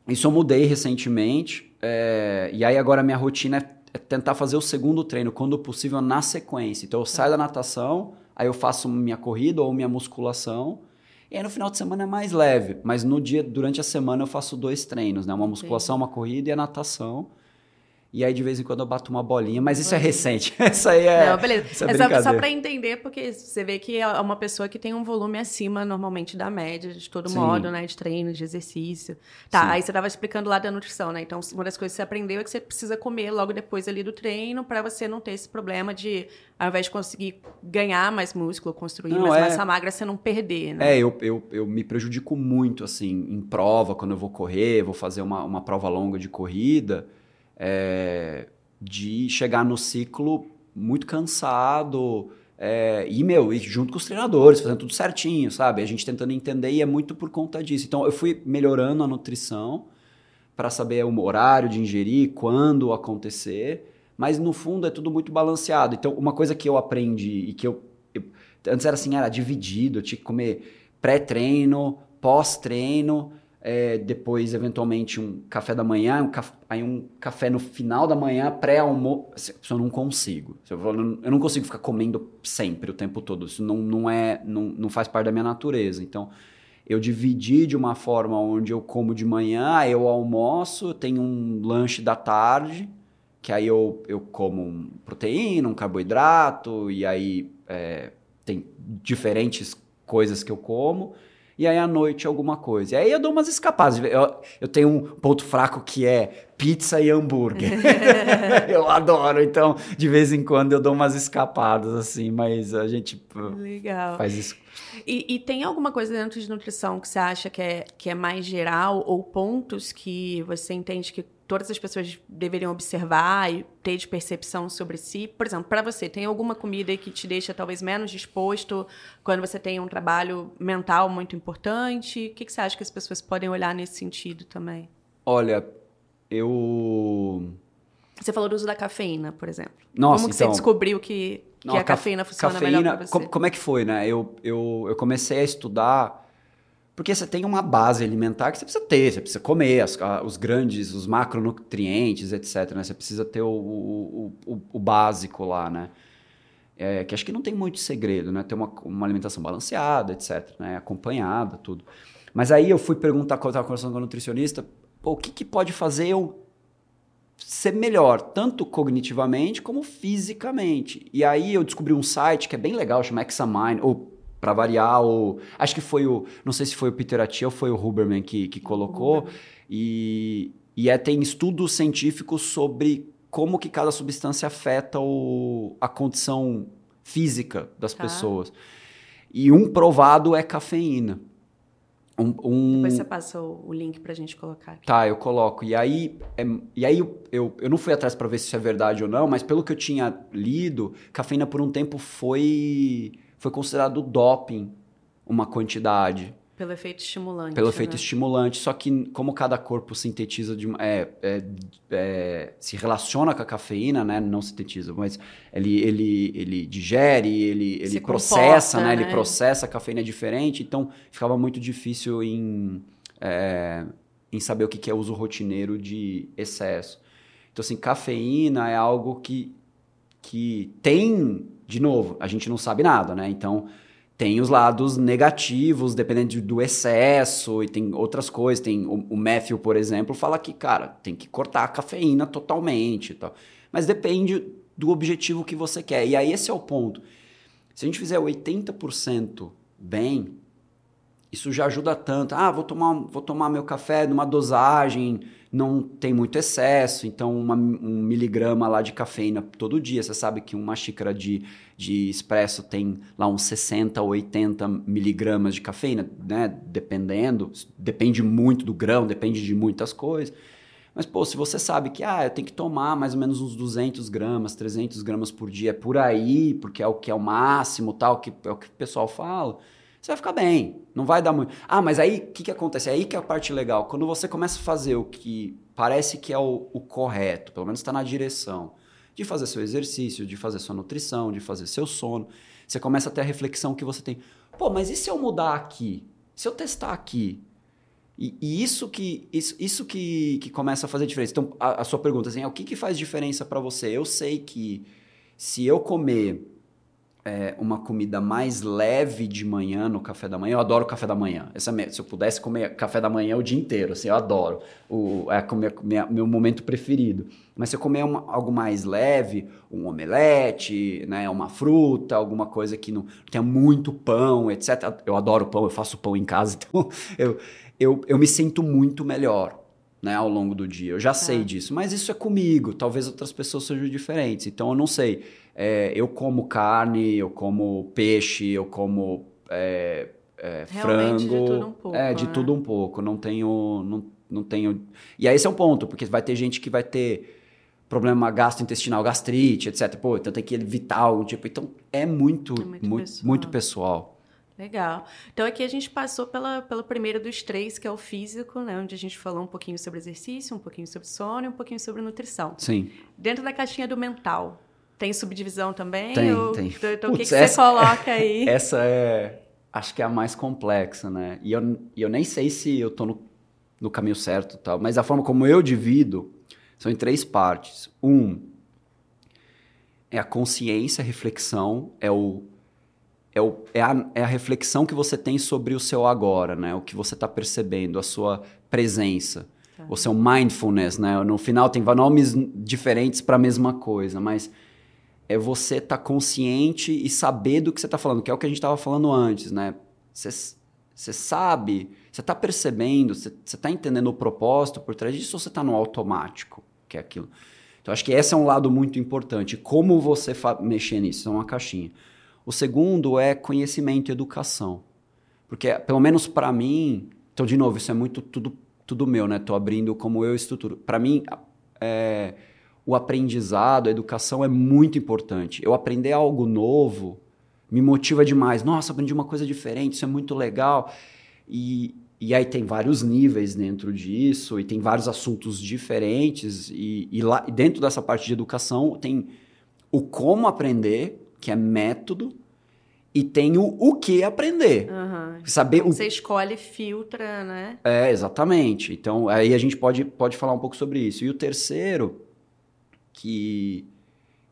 isso eu mudei recentemente. É, e aí agora minha rotina é, é tentar fazer o segundo treino, quando possível, na sequência. Então eu saio da natação aí eu faço minha corrida ou minha musculação. E aí no final de semana é mais leve, mas no dia durante a semana eu faço dois treinos, né? Uma musculação, uma corrida e a natação. E aí, de vez em quando, eu bato uma bolinha, mas isso é recente. Isso aí é. Não, beleza. É,
é só, só para entender, porque você vê que é uma pessoa que tem um volume acima, normalmente, da média, de todo Sim. modo, né? De treino, de exercício. Tá, Sim. aí você estava explicando lá da nutrição, né? Então, uma das coisas que você aprendeu é que você precisa comer logo depois ali do treino para você não ter esse problema de, ao invés de conseguir ganhar mais músculo, construir não, mais é... massa magra, você não perder, né?
É, eu, eu, eu me prejudico muito, assim, em prova, quando eu vou correr, vou fazer uma, uma prova longa de corrida é, de chegar no ciclo muito cansado. É, e, meu, e junto com os treinadores, fazendo tudo certinho, sabe? A gente tentando entender e é muito por conta disso. Então, eu fui melhorando a nutrição para saber o horário de ingerir, quando acontecer, mas no fundo é tudo muito balanceado. Então, uma coisa que eu aprendi e que eu. eu antes era assim, era dividido, eu tinha que comer pré-treino, pós-treino é, depois, eventualmente, um café da manhã, um café, aí um café no final da manhã, pré-almoço. Eu não consigo. Eu não consigo ficar comendo sempre, o tempo todo. Isso não, não, é, não, não faz parte da minha natureza. Então, eu dividi de uma forma onde eu como de manhã, eu almoço, tenho um lanche da tarde, que aí eu, eu como um proteína, um carboidrato, e aí é, tem diferentes coisas que eu como e aí à noite alguma coisa. E aí eu dou umas escapadas. Eu, eu tenho um ponto fraco que é pizza e hambúrguer. eu adoro, então de vez em quando eu dou umas escapadas assim, mas a gente
Legal.
faz isso.
E, e, tem alguma coisa dentro de nutrição que você acha que é, que é mais geral ou pontos que você entende que todas as pessoas deveriam observar e ter de percepção sobre si? Por exemplo, para você, tem alguma comida que te deixa talvez menos disposto quando você tem um trabalho mental muito importante? O que, que você acha que as pessoas podem olhar nesse sentido também?
Olha, eu.
Você falou do uso da cafeína, por exemplo.
Nossa,
Como que
então,
você descobriu que, que
não,
a cafeína funciona
cafeína,
melhor pra você?
Como, como é que foi, né? Eu, eu, eu comecei a estudar porque você tem uma base alimentar que você precisa ter, você precisa comer as, os grandes, os macronutrientes, etc. Né? Você precisa ter o, o, o, o básico lá, né? É, que acho que não tem muito segredo, né? Ter uma, uma alimentação balanceada, etc. Né? Acompanhada, tudo. Mas aí eu fui perguntar, quando eu estava conversando com a nutricionista, o que, que pode fazer eu ser melhor, tanto cognitivamente como fisicamente. E aí eu descobri um site que é bem legal, chama Examine, ou para variar, ou acho que foi o, não sei se foi o Peter Attia ou foi o Huberman que, que colocou, uhum. e, e é, tem estudos científicos sobre como que cada substância afeta o, a condição física das tá. pessoas. E um provado é cafeína.
Um, um... Depois você passa o, link pra gente colocar. Aqui.
Tá, eu coloco. E aí, é, e aí eu, eu, eu, não fui atrás para ver se isso é verdade ou não, mas pelo que eu tinha lido, cafeína por um tempo foi, foi considerado doping uma quantidade.
Pelo efeito estimulante.
Pelo efeito
né?
estimulante, só que como cada corpo sintetiza de é, é, é, se relaciona com a cafeína, né? Não sintetiza, mas ele, ele, ele digere, ele, ele processa, comporta, né? Ele né? processa a cafeína diferente, então ficava muito difícil em, é, em saber o que é uso rotineiro de excesso. Então, assim, cafeína é algo que, que tem, de novo, a gente não sabe nada, né? Então tem os lados negativos, dependendo do excesso, e tem outras coisas. Tem o, o Matthew, por exemplo, fala que, cara, tem que cortar a cafeína totalmente e tal. Mas depende do objetivo que você quer. E aí esse é o ponto. Se a gente fizer 80% bem, isso já ajuda tanto. Ah, vou tomar, vou tomar meu café numa dosagem, não tem muito excesso, então uma, um miligrama lá de cafeína todo dia. Você sabe que uma xícara de, de expresso tem lá uns 60 ou 80 miligramas de cafeína, né? Dependendo, depende muito do grão, depende de muitas coisas. Mas, pô, se você sabe que, ah, eu tenho que tomar mais ou menos uns 200 gramas, 300 gramas por dia, é por aí, porque é o que é o máximo, tal, que é o que o pessoal fala você vai ficar bem. Não vai dar muito. Ah, mas aí o que, que acontece? É aí que é a parte legal. Quando você começa a fazer o que parece que é o, o correto, pelo menos está na direção, de fazer seu exercício, de fazer sua nutrição, de fazer seu sono, você começa a ter a reflexão que você tem. Pô, mas e se eu mudar aqui? Se eu testar aqui? E, e isso que isso, isso que, que começa a fazer diferença. Então, a, a sua pergunta assim, é o que, que faz diferença para você? Eu sei que se eu comer é, uma comida mais leve de manhã no café da manhã. Eu adoro café da manhã. Essa, é se eu pudesse comer café da manhã o dia inteiro, assim, eu adoro. O, é comer, minha, meu momento preferido. Mas se eu comer uma, algo mais leve, um omelete, né, uma fruta, alguma coisa que não tenha muito pão, etc. Eu adoro pão, eu faço pão em casa, então eu, eu, eu me sinto muito melhor. Né, ao longo do dia. Eu já é. sei disso, mas isso é comigo. Talvez outras pessoas sejam diferentes. Então eu não sei. É, eu como carne, eu como peixe, eu como é, é, frango. De
tudo um pouco.
É, de
né?
tudo um pouco. Não tenho, não, não tenho. E aí esse é um ponto, porque vai ter gente que vai ter problema gastrointestinal, gastrite, etc. Pô, então tem que evitar algum tipo. Então é muito, é muito, muito, pessoal. muito pessoal.
Legal. Então aqui a gente passou pela, pelo primeiro dos três, que é o físico, né? Onde a gente falou um pouquinho sobre exercício, um pouquinho sobre sono e um pouquinho sobre nutrição.
Sim.
Dentro da caixinha do mental, tem subdivisão também?
Tem,
ou,
tem.
Então, então o que, que essa, você coloca aí?
Essa é, acho que é a mais complexa, né? E eu, eu nem sei se eu tô no, no caminho certo tal, mas a forma como eu divido são em três partes. Um é a consciência, a reflexão, é o é, o, é, a, é a reflexão que você tem sobre o seu agora, né? O que você está percebendo, a sua presença, tá. o seu mindfulness, né? No final tem nomes diferentes para a mesma coisa, mas é você estar tá consciente e saber do que você está falando, que é o que a gente estava falando antes, né? Você, sabe, você está percebendo, você está entendendo o propósito por trás disso ou você está no automático, que é aquilo? Então, acho que esse é um lado muito importante. Como você mexer nisso? É uma caixinha. O segundo é conhecimento e educação. Porque, pelo menos para mim, então, de novo, isso é muito tudo, tudo meu, né? Estou abrindo como eu estruturo. Para mim, é, o aprendizado, a educação é muito importante. Eu aprender algo novo me motiva demais. Nossa, aprendi uma coisa diferente, isso é muito legal. E, e aí tem vários níveis dentro disso, e tem vários assuntos diferentes. E, e lá e dentro dessa parte de educação tem o como aprender, que é método, e tem o, o que aprender.
Uhum.
Saber
o... Você escolhe, filtra, né?
É, exatamente. Então, aí a gente pode, pode falar um pouco sobre isso. E o terceiro, que,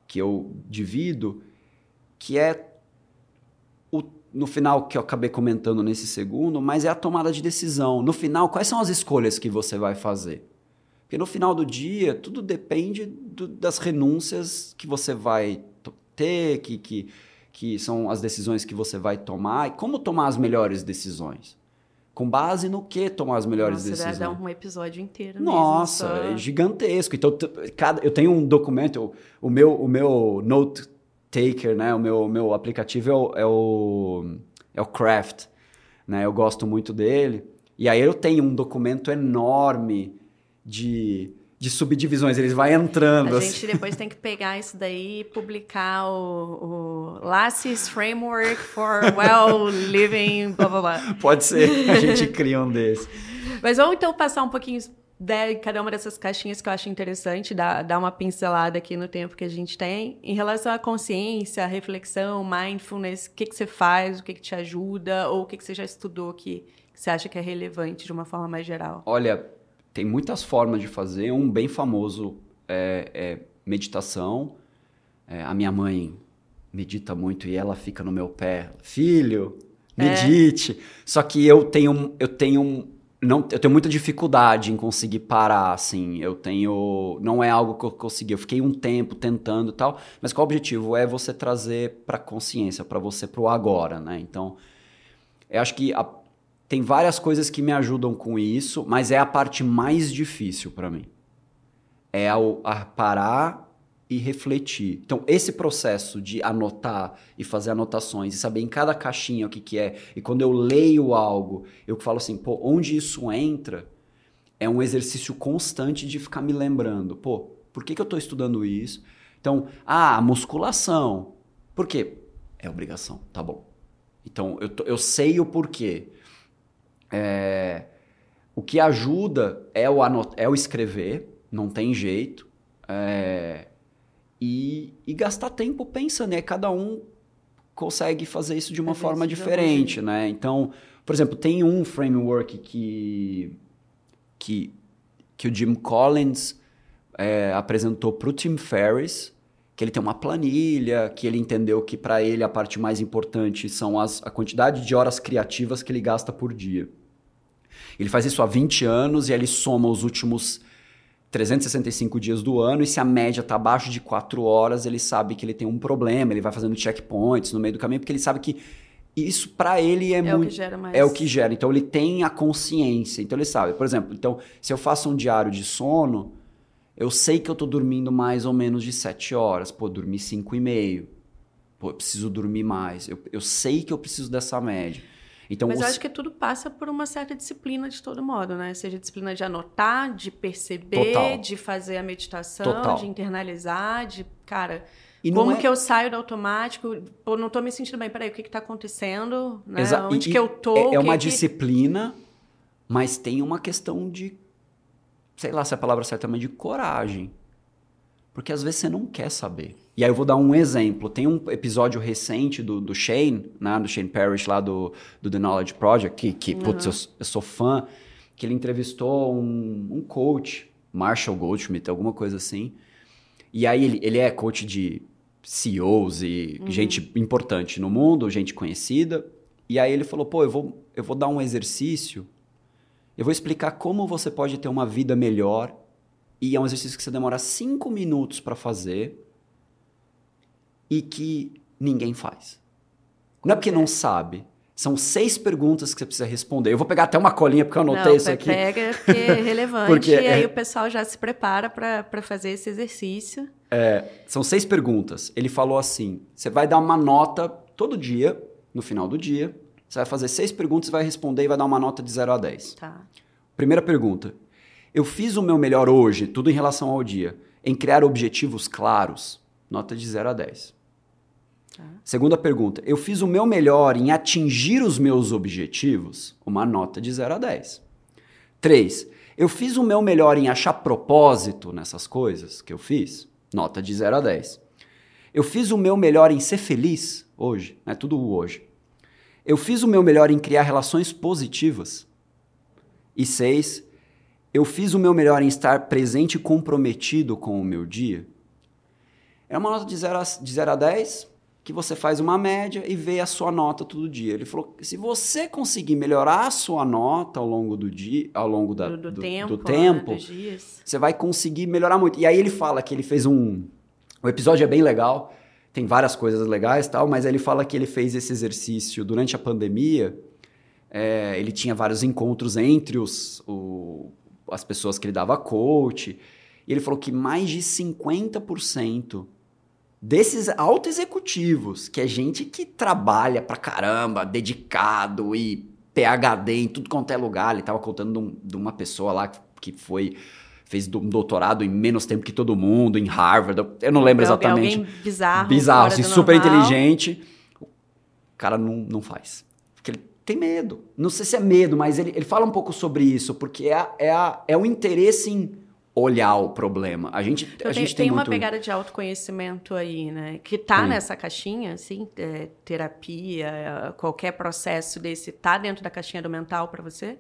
que eu divido, que é o, no final, que eu acabei comentando nesse segundo, mas é a tomada de decisão. No final, quais são as escolhas que você vai fazer? Porque no final do dia, tudo depende do, das renúncias que você vai ter, que, que que são as decisões que você vai tomar e como tomar as melhores decisões. Com base no que tomar as melhores
Nossa,
decisões.
Dá um episódio inteiro
Nossa,
mesmo,
só... é gigantesco. Então, cada, eu tenho um documento, o meu, o meu note taker, né, o meu, meu aplicativo é o, é o, é o Craft, né, eu gosto muito dele. E aí eu tenho um documento enorme de de subdivisões, eles vão entrando.
A assim. gente depois tem que pegar isso daí e publicar o, o Lasses Framework for Well Living, blá blá blá.
Pode ser, a gente cria um desses.
Mas vamos então passar um pouquinho de cada uma dessas caixinhas que eu acho interessante, dar, dar uma pincelada aqui no tempo que a gente tem. Em relação à consciência, reflexão, mindfulness, o que, que você faz, o que, que te ajuda, ou o que, que você já estudou que, que você acha que é relevante de uma forma mais geral?
Olha, tem muitas formas de fazer. Um bem famoso é, é meditação. É, a minha mãe medita muito e ela fica no meu pé, filho, medite. É. Só que eu tenho, eu tenho não, eu tenho muita dificuldade em conseguir parar, assim. Eu tenho, não é algo que eu consegui. Eu fiquei um tempo tentando e tal, mas qual o objetivo é você trazer para consciência, para você pro agora, né? Então, eu acho que a, tem várias coisas que me ajudam com isso, mas é a parte mais difícil para mim. É a, a parar e refletir. Então, esse processo de anotar e fazer anotações e saber em cada caixinha o que, que é, e quando eu leio algo, eu falo assim, pô, onde isso entra, é um exercício constante de ficar me lembrando, pô, por que, que eu estou estudando isso? Então, ah, musculação. Por quê? É obrigação, tá bom. Então, eu, eu sei o porquê. É, o que ajuda é o, é o escrever, não tem jeito. É, e, e, gastar tempo pensando, né? Cada um consegue fazer isso de uma é forma diferente, né? Então, por exemplo, tem um framework que, que, que o Jim Collins é, apresentou para o Tim Ferriss, que ele tem uma planilha, que ele entendeu que para ele a parte mais importante são as, a quantidade de horas criativas que ele gasta por dia. Ele faz isso há 20 anos e ele soma os últimos 365 dias do ano e se a média está abaixo de 4 horas, ele sabe que ele tem um problema, ele vai fazendo checkpoints no meio do caminho, porque ele sabe que isso para ele é, é muito. O que gera mais. É o que gera. Então ele tem a consciência. Então ele sabe. Por exemplo, então, se eu faço um diário de sono, eu sei que eu tô dormindo mais ou menos de 7 horas. Pô, dormi 5 e meio. Pô, eu preciso dormir mais. Eu, eu sei que eu preciso dessa média. Então,
Mas eu acho que tudo passa por uma certa disciplina de todo modo, né? Seja disciplina de anotar, de perceber, Total. de fazer a meditação, Total. de internalizar, de, cara, como é... que eu saio do automático? Pô, não estou me sentindo bem, peraí, o que está acontecendo? Né? Exa... Onde e, que eu tô?
É, é uma
que...
disciplina, mas tem uma questão de, sei lá se é a palavra certa, mas de coragem. Porque às vezes você não quer saber. E aí eu vou dar um exemplo. Tem um episódio recente do, do Shane, né, do Shane Parrish lá do, do The Knowledge Project, que, que uhum. putz, eu, eu, sou fã, que ele entrevistou um, um coach, Marshall Goldschmidt, alguma coisa assim. E aí ele, ele é coach de CEOs e uhum. gente importante no mundo, gente conhecida. E aí ele falou, pô, eu vou, eu vou dar um exercício, eu vou explicar como você pode ter uma vida melhor. E é um exercício que você demora cinco minutos para fazer e que ninguém faz. Não é porque não sabe, São seis perguntas que você precisa responder. Eu vou pegar até uma colinha, porque eu anotei
Não,
isso aqui.
Pega, porque é relevante.
Porque
e aí
é-
o pessoal já se prepara para fazer esse exercício.
É, são seis perguntas. Ele falou assim: você vai dar uma nota todo dia, no final do dia. Você vai fazer seis perguntas, vai responder e vai dar uma nota de 0 a 10.
Tá.
Primeira pergunta. Eu fiz o meu melhor hoje, tudo em relação ao dia, em criar objetivos claros. Nota de 0 a 10. Segunda pergunta. Eu fiz o meu melhor em atingir os meus objetivos. Uma nota de 0 a 10. 3. Eu fiz o meu melhor em achar propósito nessas coisas que eu fiz. Nota de 0 a 10. Eu fiz o meu melhor em ser feliz hoje. É tudo hoje. Eu fiz o meu melhor em criar relações positivas. E 6. Eu fiz o meu melhor em estar presente e comprometido com o meu dia. É uma nota de 0 a, de 0 a 10 que você faz uma média e vê a sua nota todo dia. Ele falou se você conseguir melhorar a sua nota ao longo do dia, ao longo da,
Do, do tempo,
do
né,
tempo
dias.
você vai conseguir melhorar muito. E aí ele fala que ele fez um. O episódio é bem legal, tem várias coisas legais tal, mas ele fala que ele fez esse exercício durante a pandemia. É, ele tinha vários encontros entre os, o- as pessoas que ele dava coach. E ele falou que mais de 50% desses alto executivos, que é gente que trabalha pra caramba, dedicado e PhD em tudo quanto é lugar. Ele tava contando de, um- uma pessoa lá que foi fez um doutorado em menos tempo que todo mundo, em Harvard. Eu não lembro
Alguém-
exatamente.
Alguém bizarro.
Bizarro, assim, super
normal.
inteligente. O cara não, não faz. Tem medo. Não sei se é medo, mas ele, ele fala um pouco sobre isso, porque é, é, a- é o interesse em olhar o problema. A gente,
Então,
a
tem,
gente tem,
tem uma
muito...
pegada de autoconhecimento aí, né? Que tá
Tem.
nessa caixinha, assim, é, terapia, é, qualquer processo desse, tá dentro da caixinha do mental pra você?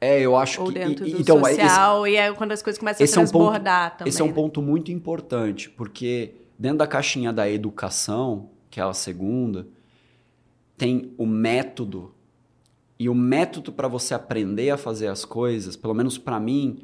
É, eu acho
Ou
que...
dentro
e-
do
então, esse-
social, e é quando as coisas começam
esse
a
é um ponto-
transbordar também.
Esse é um
né?
ponto muito importante, porque dentro da caixinha da educação, que é a segunda, tem o método. E o método para você aprender a fazer as coisas, pelo menos para mim,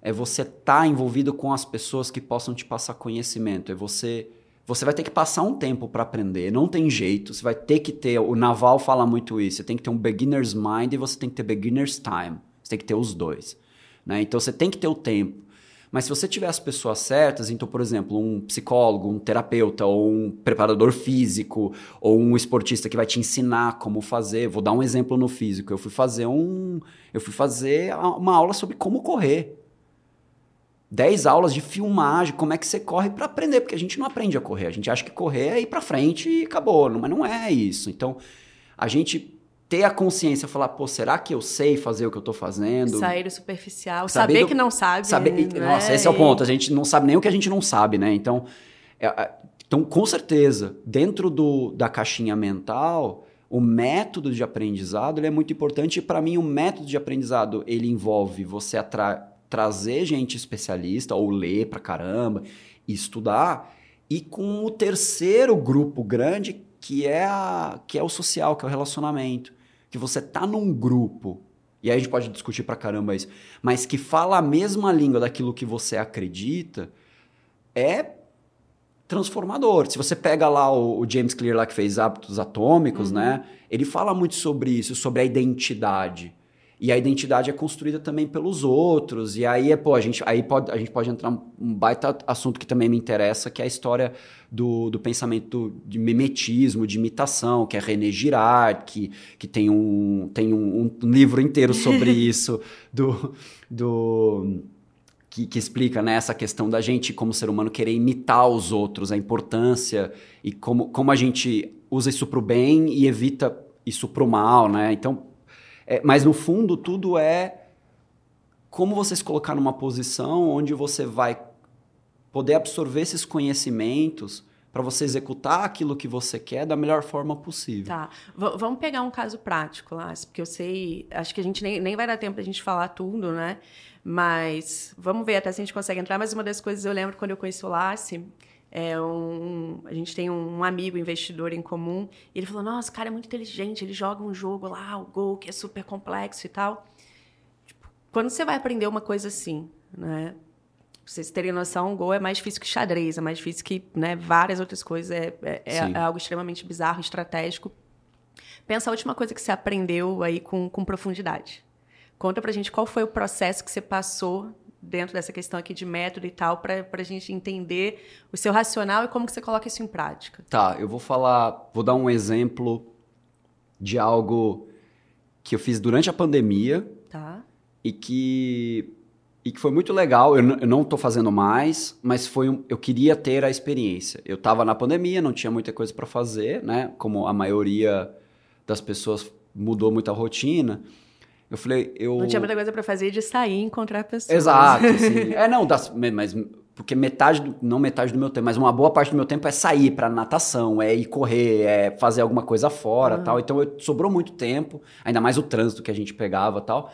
é você estar envolvido com as pessoas que possam te passar conhecimento. É você você vai ter que passar um tempo para aprender, não tem jeito. Você vai ter que ter, o Naval fala muito isso, você tem que ter um beginner's mind e você tem que ter beginner's time. Você tem que ter os dois. Né? Então você tem que ter o tempo. Mas se você tiver as pessoas certas, então, por exemplo, um psicólogo, um terapeuta, ou um preparador físico, ou um esportista que vai te ensinar como fazer. Vou dar um exemplo no físico. Eu fui fazer um. Eu fui fazer uma aula sobre como correr. 10 aulas de filmagem, como é que você corre para aprender, porque a gente não aprende a correr. A gente acha que correr é ir para frente e acabou, mas não é isso. Então, a gente ter a consciência, falar, pô, será que eu sei fazer o que eu tô fazendo?
Sair do superficial,
Saber
saber
do-
que não sabe.
Saber,
né?
Nossa, esse é o
E-
ponto. A gente não sabe nem o que a gente não sabe, né? Então, é, é, então com certeza, dentro do, da caixinha mental, o método de aprendizado ele é muito importante. E para mim, o método de aprendizado ele envolve você atra- trazer gente especialista ou ler pra caramba e estudar. E com o terceiro grupo grande, que é, a, que é o social, que é o relacionamento. Que você tá num grupo e aí a gente pode discutir pra caramba isso, mas que fala a mesma língua daquilo que você acredita, é transformador. Se você pega lá o, o James Clear lá que fez Hábitos Atômicos, né? Ele fala muito sobre isso, sobre a identidade. E a identidade é construída também pelos outros. E aí, é, pô, a gente, aí pode, a gente pode entrar um baita assunto que também me interessa, que é a história do, do pensamento de mimetismo, de imitação, que é René Girard, que, que tem, um, tem um, um livro inteiro sobre isso, do, do, que, que explica né, essa questão da gente, como ser humano, querer imitar os outros, a importância e como, como a gente usa isso para o bem e evita isso para o mal. Né? Então, é, mas no fundo, tudo é como você se colocar numa posição onde você vai poder absorver esses conhecimentos para você executar aquilo que você quer da melhor forma possível.
Tá. V- vamos pegar um caso prático, Lázaro, porque eu sei. Acho que a gente nem, nem vai dar tempo da gente falar tudo, né? Mas vamos ver até se a gente consegue entrar. Mas uma das coisas eu lembro quando eu conheci o Lassi. É um, a gente tem um amigo investidor em comum. E ele falou: Nossa, o cara é muito inteligente. Ele joga um jogo lá, o Go, que é super complexo e tal. Tipo, quando você vai aprender uma coisa assim, né? Pra vocês terem noção, o Go é mais difícil que xadrez, é mais difícil que né, várias outras coisas. É, é, é- é algo extremamente bizarro, estratégico. Pensa a última coisa que você aprendeu aí com, com profundidade. Conta pra gente qual foi o processo que você passou dentro dessa questão aqui de método e tal, para a gente entender o seu racional e como que você coloca isso em prática.
Tá, eu vou falar, vou dar um exemplo de algo que eu fiz durante a pandemia
tá.
e que e que foi muito legal. Eu, eu não estou fazendo mais, mas foi um, eu queria ter a experiência. Eu estava na pandemia, não tinha muita coisa para fazer, né? Como a maioria das pessoas mudou muita rotina. Eu falei, eu.
Não tinha muita coisa para fazer de sair, encontrar pessoas.
Exato. Assim. é, não, das, mas. Porque metade, do, não metade do meu tempo, mas uma boa parte do meu tempo é sair para natação, é ir correr, é fazer alguma coisa fora uhum. tal. Então eu, sobrou muito tempo, ainda mais o trânsito que a gente pegava tal.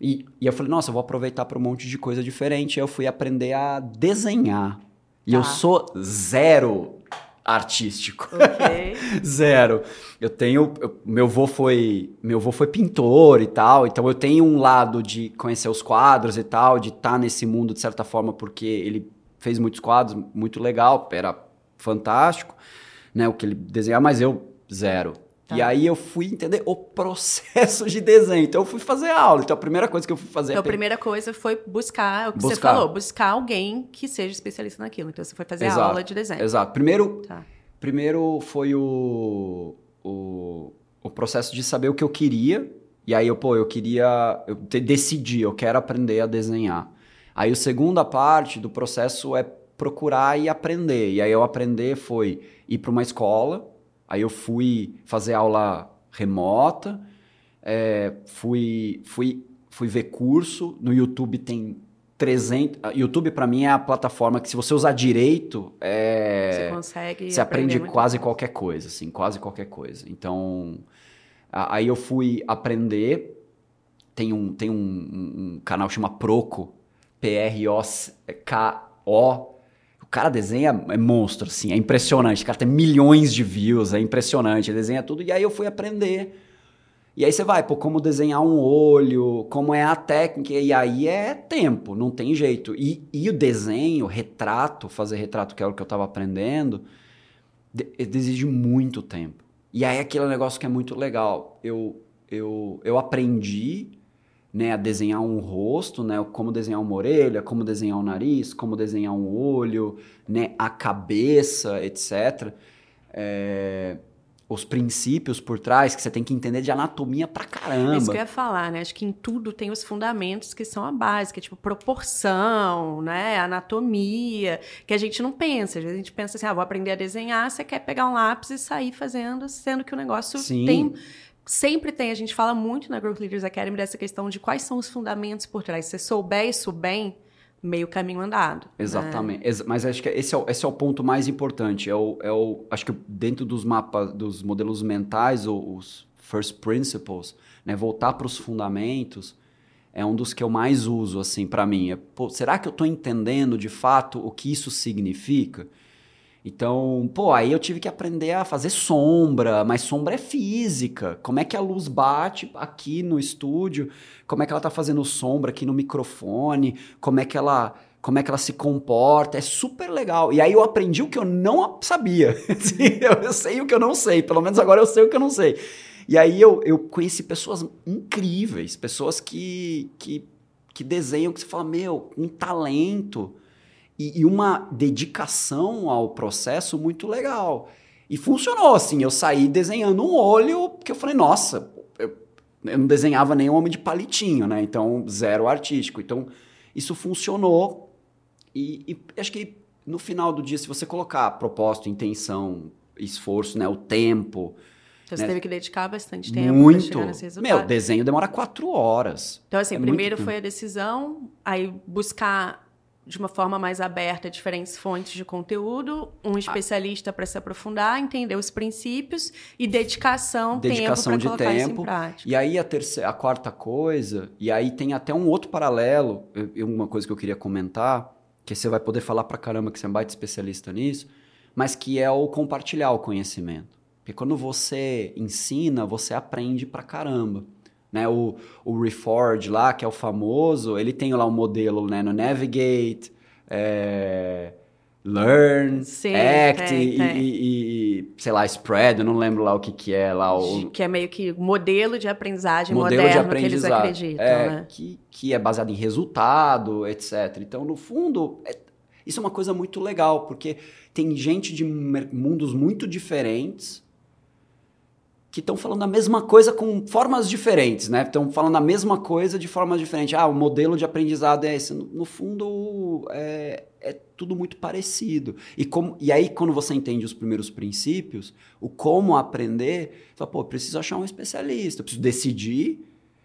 E, e eu falei, nossa, eu vou aproveitar para um monte de coisa diferente. Eu fui aprender a desenhar. E eu tá. sou zero artístico.
Okay.
Zero. Eu tenho. Eu, meu avô foi. Meu avô foi pintor e tal. Então eu tenho um lado de conhecer os quadros e tal, de estar tá nesse mundo de certa forma, porque ele fez muitos quadros, muito legal, era fantástico, né? O que ele desenhava, mas eu zero. Tá. E aí eu fui entender o processo de desenho. Então eu fui fazer aula. Então a primeira coisa que eu fui fazer...
Então a primeira coisa foi buscar, o que buscar. você falou, buscar alguém que seja especialista naquilo. Então você foi fazer Exato. aula de desenho.
Exato. Primeiro, tá. primeiro foi o, o, o processo de saber o que eu queria. E aí eu, pô, eu queria... Eu decidi, eu quero aprender a desenhar. Aí a segunda parte do processo é procurar e aprender. E aí eu aprender foi ir para uma escola Aí eu fui fazer aula remota, é, fui, fui, fui ver curso. No YouTube tem 300. YouTube, para mim, é a plataforma que, se você usar direito, é,
você consegue.
Você aprende quase qualquer coisa, assim, quase qualquer coisa. Então, aí eu fui aprender. Tem um, tem um, um canal que chama Proco, P-R-O-K-O o cara desenha, é monstro, assim, é impressionante. O cara tem milhões de views, é impressionante. Ele desenha tudo. E aí eu fui aprender. E aí você vai, pô, como desenhar um olho, como é a técnica. E aí é tempo, não tem jeito. E, e o desenho, retrato, fazer retrato, que é o que eu estava aprendendo, de, exige muito tempo. E aí aquele negócio que é muito legal. Eu, eu, eu aprendi né, a desenhar um rosto, né, como desenhar uma orelha, como desenhar um nariz, como desenhar um olho, né, a cabeça, etc. É, os princípios por trás que você tem que entender de anatomia pra caramba. É
isso que eu ia falar, né? Acho que em tudo tem os fundamentos que são a base, que é tipo proporção, né? Anatomia, que a gente não pensa. A gente pensa assim, ah, vou aprender a desenhar, você quer pegar um lápis e sair fazendo, sendo que o negócio Sim. tem sempre tem, a gente fala muito na Growth Leaders Academy dessa questão de quais são os fundamentos por trás. Se você souber isso bem, meio caminho andado. Né?
Exatamente. Né? Mas acho que esse é, o, esse é o ponto mais importante. É o, é o, acho que dentro dos mapas, dos modelos mentais, os first principles, né, voltar para os fundamentos, é um dos que eu mais uso, assim, para mim. É, pô, será que eu estou entendendo de fato o que isso significa? Então, pô, aí eu tive que aprender a fazer sombra, mas sombra é física. Como é que a luz bate aqui no estúdio? Como é que ela tá fazendo sombra aqui no microfone? Como é que ela como é que ela se comporta, é super legal. E aí eu aprendi o que eu não sabia. eu sei o que eu não sei, pelo menos agora eu sei o que eu não sei. E aí eu, eu conheci pessoas incríveis, pessoas que, que, que desenham, que você fala, meu, um talento e, e uma dedicação ao processo muito legal. E funcionou, assim. Eu saí desenhando um olho, porque eu falei, nossa, eu, eu não desenhava nem um homem de palitinho, né? Então, zero artístico. Então, isso funcionou. E, e, acho que no final do dia, se você colocar propósito, intenção, esforço, né? O tempo.
Então, né? você teve que dedicar bastante tempo
Muito. para chegar nesse resultado. Meu, desenho demora quatro horas.
Então, assim, é primeiro foi a decisão, aí buscar de uma forma mais aberta diferentes fontes de conteúdo, um ah. especialista para se aprofundar, entender os princípios e dedicação,
dedicação
tempo
colocar tempo. Isso em prática. E aí a terceira, a quarta coisa, e aí tem até um outro paralelo, uma coisa que eu queria comentar, que você vai poder falar para caramba que você é um baita especialista nisso, mas que é o compartilhar o conhecimento. Porque quando você ensina, você aprende para caramba. Né? O, o Reforge lá, que é o famoso, ele tem lá um modelo né, no Navigate, é, learn,
Sim,
act
tem,
e,
tem.
E, e, sei lá, spread, eu não lembro lá o que que é lá. O
Que é meio que modelo de aprendizagem
modelo
moderno
de aprendizado.
que eles acreditam,
é,
né?
que, que é baseado em resultado, etc. Então, no fundo, é- isso é uma coisa muito legal, porque tem gente de mundos muito diferentes que estão falando a mesma coisa com formas diferentes, né? Estão falando a mesma coisa de formas diferentes. Ah, o modelo de aprendizado é esse. No, no fundo, é, é tudo muito parecido. E, como, e aí, quando você entende os primeiros princípios, o como aprender, você fala, pô, preciso achar um especialista, preciso decidir.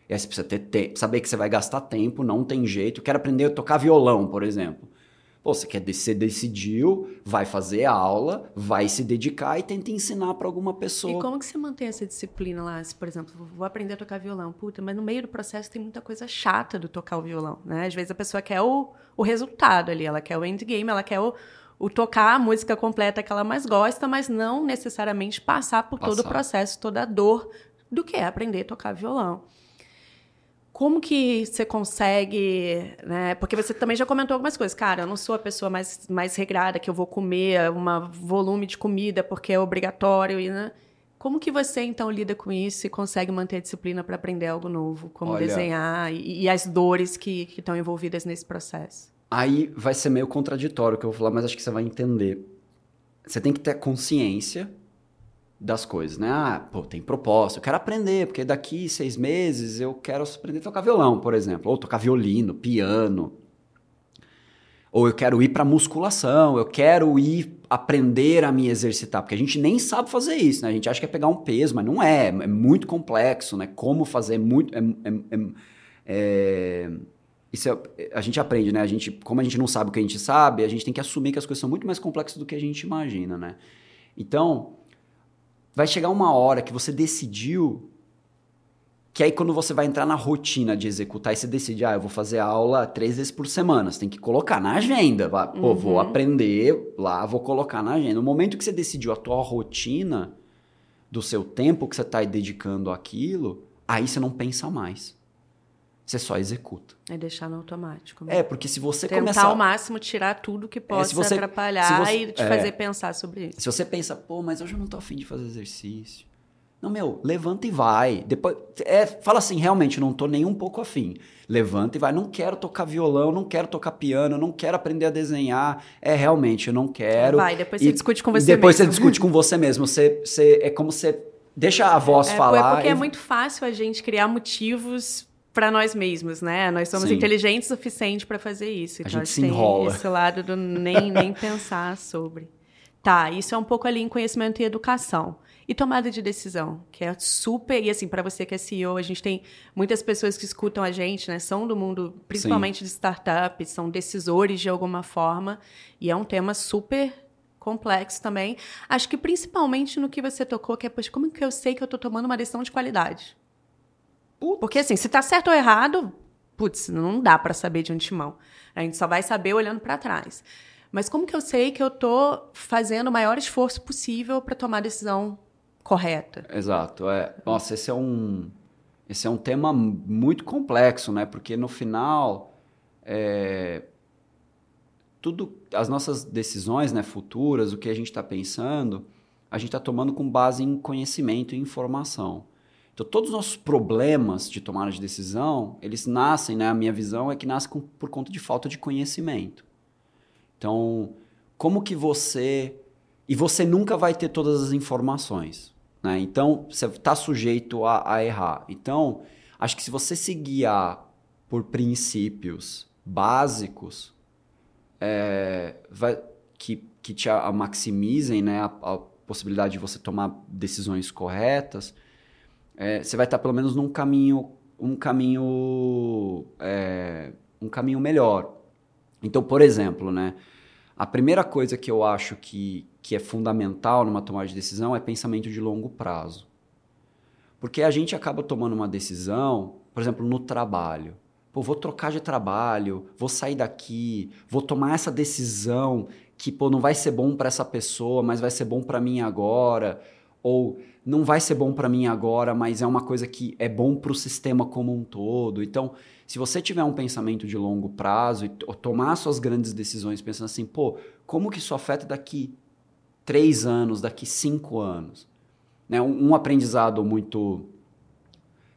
E aí você precisa ter te- saber que você vai gastar tempo, não tem jeito. Eu quero aprender a tocar violão, por exemplo. Pô, você quer você decidiu, vai fazer aula, vai se dedicar e tenta ensinar para alguma pessoa.
E como que você mantém essa disciplina lá? Se, por exemplo, vou aprender a tocar violão. Puta, mas no meio do processo tem muita coisa chata do tocar o violão, né? Às vezes a pessoa quer o, o resultado ali, ela quer o endgame, ela quer o, o tocar a música completa que ela mais gosta, mas não necessariamente passar por todo o
Passar.
processo, toda a dor do que é aprender a tocar violão. Como que você consegue, né? Porque você também já comentou algumas coisas. Cara, eu não sou a pessoa mais, mais regrada que eu vou comer um volume de comida porque é obrigatório, e, né? Como que você, então, lida com isso e consegue manter a disciplina para aprender algo novo? Como
Olha-
desenhar e, e as dores que estão envolvidas nesse processo?
Aí vai ser meio contraditório o que eu vou falar, mas acho que você vai entender. Você tem que ter consciência das coisas, né? Ah, pô, tem propósito, eu quero aprender, porque daqui seis meses eu quero aprender a tocar violão, por exemplo, ou tocar violino, piano. Ou eu quero ir para musculação, eu quero ir aprender a me exercitar, porque a gente nem sabe fazer isso, né? A gente acha que é pegar um peso, mas não é, é muito complexo, né? Como fazer é muito. É, é- é- é- isso é- a gente aprende, né? A gente, como a gente não sabe o que a gente sabe, a gente tem que assumir que as coisas são muito mais complexas do que a gente imagina, né? Então, vai chegar uma hora que você decidiu que aí quando você vai entrar na rotina de executar e você decide, ah, eu vou fazer aula três vezes por semana, você tem que colocar na agenda, pô, vou
Uhum.
aprender lá, vou colocar na agenda. No momento que você decidiu a tua rotina do seu tempo que você está dedicando àquilo, aí você não pensa mais. Você só executa.
É deixar no automático.
É, porque se você
Tentar
começar...
ao máximo tirar tudo que possa
você-
atrapalhar
se você-
e te
é.
fazer pensar sobre isso.
Se você pensa, pô, mas hoje eu não tô afim de fazer exercício. Não, meu, levanta e vai. Depois, é, fala assim, realmente, não tô nem um pouco afim. Levanta e vai. Não quero tocar violão, não quero tocar piano, não quero aprender a desenhar. É, realmente, eu não quero.
Vai, depois
E-
você discute com você
depois
mesmo.
você discute com você mesmo. Você, você, é como você deixa a voz
É,
falar.
porque
e-
é muito fácil a gente criar motivos para nós mesmos, né? Nós somos
Sim.
inteligentes o suficiente para fazer isso.
A
Então,
gente
acho
se enrola.
esse lado do nem, nem pensar sobre. Tá, isso é um pouco ali em conhecimento e educação. E tomada de decisão, que é super. E assim, para você que é CEO, a gente tem muitas pessoas que escutam a gente, né? São do mundo, principalmente de startups, são decisores de alguma forma. E é um tema super complexo também. Acho que principalmente no que você tocou, que é, poxa, como que eu sei que eu tô tomando uma decisão de qualidade? Porque assim, se tá certo ou errado, putz, não dá para saber de antemão. A gente só vai saber olhando para trás. Mas como que eu sei que eu tô fazendo o maior esforço possível para tomar a decisão correta?
Exato, é. Nossa, esse é um esse é um tema muito complexo, né? Porque no final é, tudo as nossas decisões, né, futuras, o que a gente está pensando, a gente está tomando com base em conhecimento e informação. Então, todos os nossos problemas de tomada de decisão, eles nascem, né? A minha visão é que nascem por conta de falta de conhecimento. Então, como que você. E você nunca vai ter todas as informações. Né? Então, você está sujeito a, a errar. Então, acho que se você se guiar por princípios básicos é, vai- que, que te a maximizem né, a, a possibilidade de você tomar decisões corretas, é, você vai estar pelo menos num caminho, um caminho, é, um caminho melhor. Então, por exemplo, né, a primeira coisa que eu acho que, que é fundamental numa tomada de decisão é pensamento de longo prazo. Porque a gente acaba tomando uma decisão, por exemplo, no trabalho. Pô, vou trocar de trabalho, vou sair daqui, vou tomar essa decisão que pô, não vai ser bom para essa pessoa, mas vai ser bom para mim agora. Ou não vai ser bom para mim agora, mas é uma coisa que é bom para o sistema como um todo. Então, se você tiver um pensamento de longo prazo e tomar suas grandes decisões pensando assim, pô, como que isso afeta daqui três anos, daqui cinco anos? Né? Um, um aprendizado muito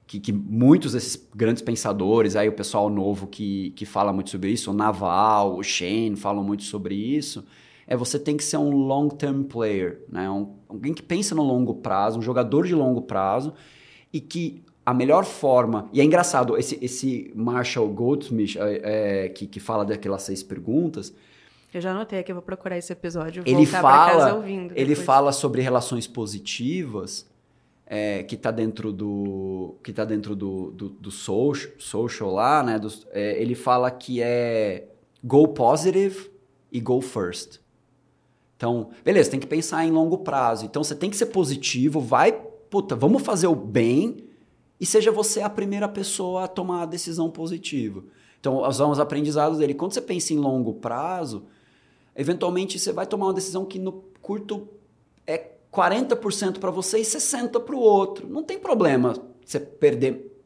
que, que, muitos desses grandes pensadores, aí o pessoal novo que, que fala muito sobre isso, o Naval, o Shane falam muito sobre isso, é você tem que ser um long-term player, né? Um, alguém que pensa no longo prazo, um jogador de longo prazo e que a melhor forma. E é engraçado, esse, esse Marshall Goldsmith, é, é, que, que fala daquelas seis perguntas.
Eu já anotei aqui, eu vou procurar esse episódio.
Ele fala, ouvindo, ele fala sobre relações positivas, é, que está dentro do que tá dentro do, do, do social, social lá, né? Do, é, ele fala que é go positive e go first. Então, beleza, tem que pensar em longo prazo. Então, você tem que ser positivo, vai, puta, vamos fazer o bem e seja você a primeira pessoa a tomar a decisão positiva. Então, são os aprendizados dele. Quando você pensa em longo prazo, eventualmente você vai tomar uma decisão que no curto é 40% para você e 60% para o outro. Não tem problema você perder,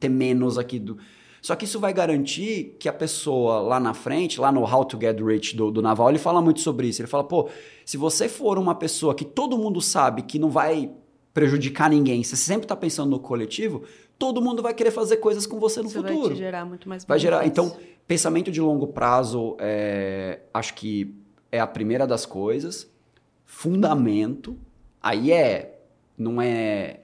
ter menos aqui do só que isso vai garantir que a pessoa lá na frente, lá no How to Get Rich do, do Naval, ele fala muito sobre isso. Ele fala, pô, se você for uma pessoa que todo mundo sabe que não vai prejudicar ninguém, você sempre está pensando no coletivo, todo mundo vai querer fazer coisas com você no
isso
futuro.
Vai gerar muito mais
Vai gerar. Então, pensamento de longo prazo, é, acho que é a primeira das coisas. Fundamento, aí é, não é,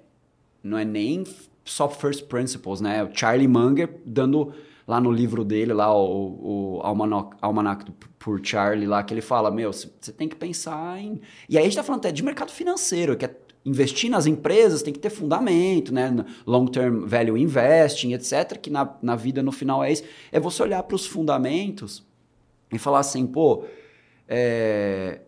não é nem só first principles, né? O Charlie Munger dando lá no livro dele, lá o, o Almanac, Almanac por Charlie lá, que ele fala, meu, você tem que pensar em... E aí a gente tá falando até de mercado financeiro, que é investir nas empresas tem que ter fundamento, né? Long term value investing, etc. Que na, na vida no final é isso. É você olhar para os fundamentos e falar assim, pô, é,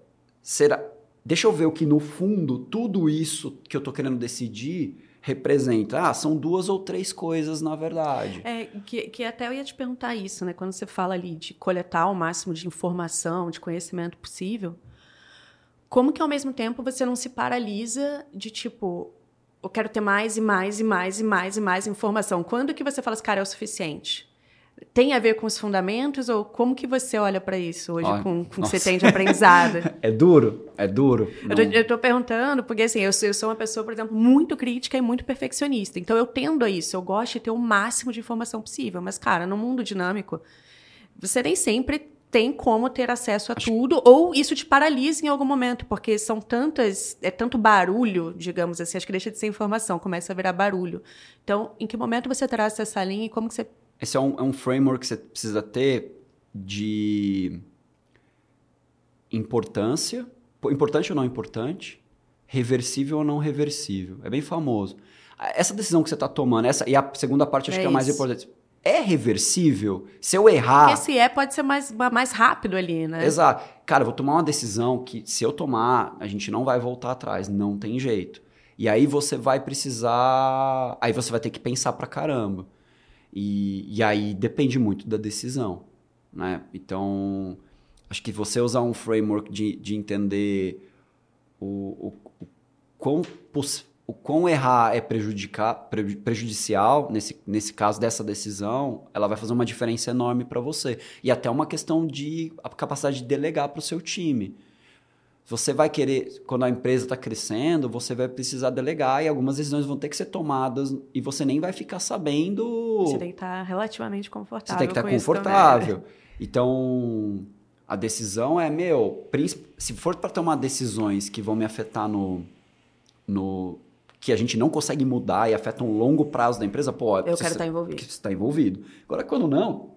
será? Deixa eu ver o que no fundo tudo isso que eu tô querendo decidir representa. Ah, são duas ou três coisas, na verdade.
É, que, que até eu ia te perguntar isso, né? Quando você fala ali de coletar o máximo de informação, de conhecimento possível, como que ao mesmo tempo você não se paralisa de tipo, eu quero ter mais e mais e mais e mais e mais informação? Quando que você fala assim, cara, é o suficiente? Tem a ver com os fundamentos ou como que você olha para isso hoje oh, com, com que você tem de aprendizado?
é duro, é duro.
Eu estou perguntando porque assim eu sou, eu sou, uma pessoa, por exemplo, muito crítica e muito perfeccionista. Então eu tendo a isso, eu gosto de ter o máximo de informação possível. Mas cara, no mundo dinâmico, você nem sempre tem como ter acesso a Acho... tudo ou isso te paralisa em algum momento porque são tantas é tanto barulho, digamos assim. Acho que deixa de ser informação, começa a virar barulho. Então, em que momento você traça essa linha e como que você
esse é um, é um framework que você precisa ter de importância, importante ou não importante, reversível ou não reversível. É bem famoso. Essa decisão que você está tomando, essa e a segunda parte acho é que é a mais importante. É reversível? Se eu errar.
Porque se é, pode ser mais, mais rápido ali, né?
Exato. Cara, eu vou tomar uma decisão que, se eu tomar, a gente não vai voltar atrás. Não tem jeito. E aí você vai precisar. Aí você vai ter que pensar pra caramba. E, e aí depende muito da decisão, né? Então, acho que você usar um framework de, de entender o, o, o, quão, o quão errar é prejudicar, prejudicial, nesse, nesse caso dessa decisão, ela vai fazer uma diferença enorme para você. E até uma questão de a capacidade de delegar para o seu time. Você vai querer, quando a empresa está crescendo, você vai precisar delegar e algumas decisões vão ter que ser tomadas e você nem vai ficar sabendo.
Você tem que estar tá relativamente confortável.
Você tem que estar tá confortável. Então, a decisão é, meu, se for para tomar decisões que vão me afetar no, no. que a gente não consegue mudar e afetam o longo prazo da empresa, pô.
Eu quero estar tá envolvido.
Você está envolvido. Agora, quando não,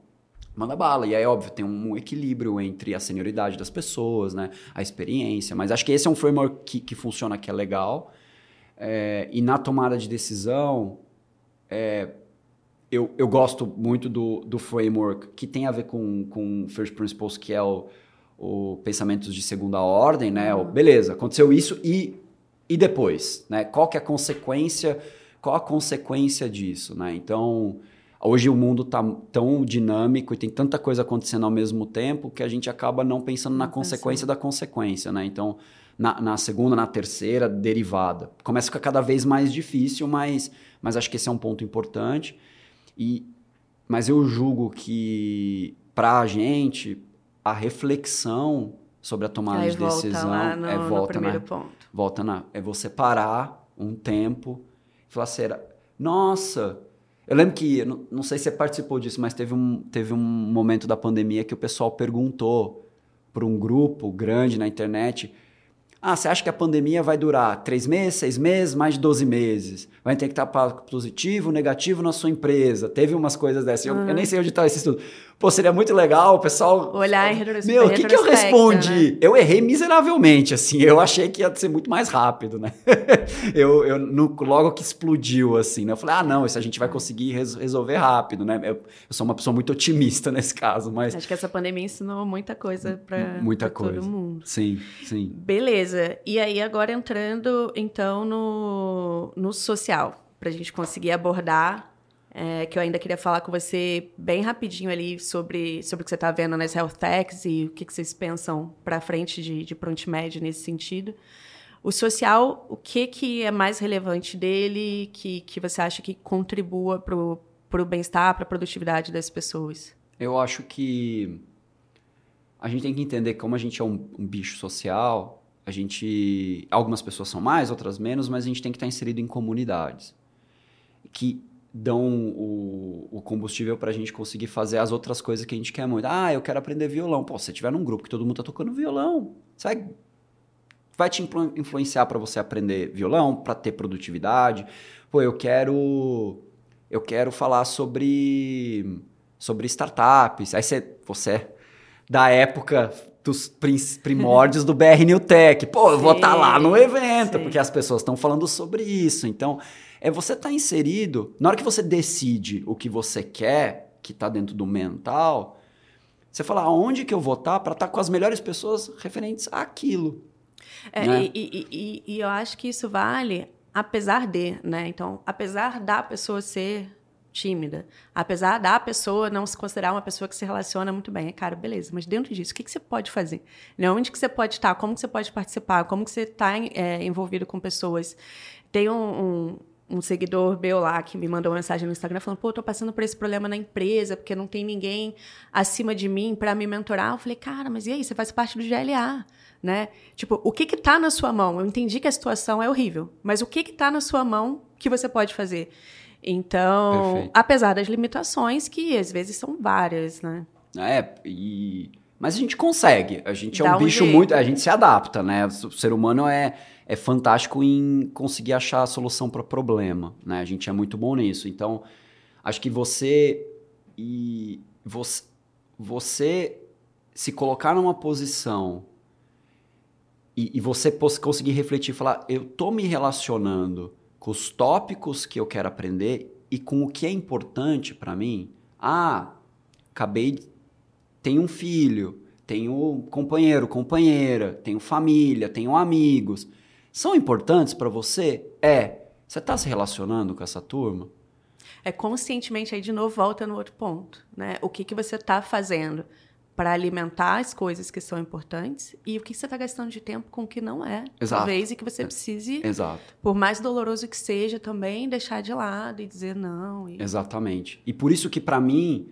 manda bala. E aí, óbvio, tem um equilíbrio entre a senioridade das pessoas, né? A experiência. Mas acho que esse é um framework que, que funciona, que é legal. É, e na tomada de decisão, é, eu, eu gosto muito do, do framework que tem a ver com, com First Principles, que é o, o pensamentos de segunda ordem, né? Uhum. O, beleza, aconteceu isso e, e depois, né? Qual que é a consequência, qual a consequência disso, né? Então, Hoje o mundo está tão dinâmico e tem tanta coisa acontecendo ao mesmo tempo que a gente acaba não pensando na consequência da consequência, né? Então, na, na, segunda, na terceira derivada. Começa a ficar cada vez mais difícil, mas, mas acho que esse é um ponto importante. E, mas eu julgo que, para a gente, a reflexão sobre a tomada
Aí
de decisão
volta no,
é volta
no
na,
ponto.
volta na é você parar um tempo e falar assim, nossa, eu lembro que, não, não sei se você participou disso, mas teve um, teve um momento da pandemia que o pessoal perguntou para um grupo grande na internet ah, você acha que a pandemia vai durar três meses, seis meses, mais de 12 meses? Vai ter que estar positivo, negativo na sua empresa. Teve umas coisas dessas. Eu, eu nem sei onde está esse estudo. Pô, seria muito legal o pessoal.
Olhar em retrospecto.
Meu, o que, que eu respondi? Né? Eu errei miseravelmente, assim. Eu achei que ia ser muito mais rápido, né? eu, eu no, logo que explodiu, assim, né? Eu falei, ah, não, isso a gente vai conseguir res, resolver rápido, né? Eu, eu, sou uma pessoa muito otimista nesse caso, mas.
Acho que essa pandemia ensinou muita coisa para todo mundo.
Sim, sim.
Beleza. E aí, agora entrando, então, no, no social, para a gente conseguir abordar é, que eu ainda queria falar com você bem rapidinho ali sobre, sobre o que você está vendo nas health techs e o que, que vocês pensam para frente de, de ProntMed nesse sentido. O social, o que, que é mais relevante dele, que, que você acha que contribua para o bem-estar, para a produtividade das pessoas?
Eu acho que a gente tem que entender que como a gente é um, um bicho social, a gente... Algumas pessoas são mais, outras menos, mas a gente tem que estar inserido em comunidades. Que dão o, o combustível para a gente conseguir fazer as outras coisas que a gente quer muito. Ah, eu quero aprender violão. Pô, se você estiver num grupo que todo mundo tá tocando violão, vai, vai te influ, influenciar para você aprender violão, para ter produtividade. Pô, eu quero eu quero falar sobre sobre startups. Aí você, você é da época dos primórdios do BR New Tech. Pô, eu vou estar tá lá no evento, sim. porque as pessoas estão falando sobre isso. Então, é você estar tá inserido. Na hora que você decide o que você quer, que está dentro do mental, você fala aonde que eu vou estar tá para estar tá com as melhores pessoas referentes àquilo.
É, né? e, e, e, e, eu acho que isso vale apesar de, né? Então, apesar da pessoa ser tímida, apesar da pessoa não se considerar uma pessoa que se relaciona muito bem, é cara, beleza, mas dentro disso, o que, que você pode fazer? Né? Onde que você pode estar? Como que você pode participar? Como que você está é, envolvido com pessoas? Tem um, um um seguidor meu lá que me mandou uma mensagem no Instagram falando: pô, tô passando por esse problema na empresa, porque não tem ninguém acima de mim para me mentorar. Eu falei, cara, mas e aí? Você faz parte do GLA, né? Tipo, o que que tá na sua mão? Eu entendi que a situação é horrível, mas o que que tá na sua mão que você pode fazer? Então, Perfeito. apesar das limitações, que às vezes são várias, né?
É, e. Mas a gente consegue. A gente é um, um bicho jeito. muito. A gente se adapta, né? O ser humano é é fantástico em conseguir achar a solução para o problema, né? A gente é muito bom nisso. Então, acho que você e você, você se colocar numa posição e, e você conseguir refletir e falar, eu tô me relacionando com os tópicos que eu quero aprender e com o que é importante para mim. Ah, acabei tenho um filho, tenho companheiro, companheira, tenho família, tenho amigos são importantes para você? É. Você está se relacionando com essa turma?
É conscientemente aí de novo volta no outro ponto, né? O que que você está fazendo para alimentar as coisas que são importantes e o que você está gastando de tempo com o que não é,
Exato.
talvez e que você precise,
Exato.
por mais doloroso que seja, também deixar de lado e dizer não. E...
Exatamente. E por isso que para mim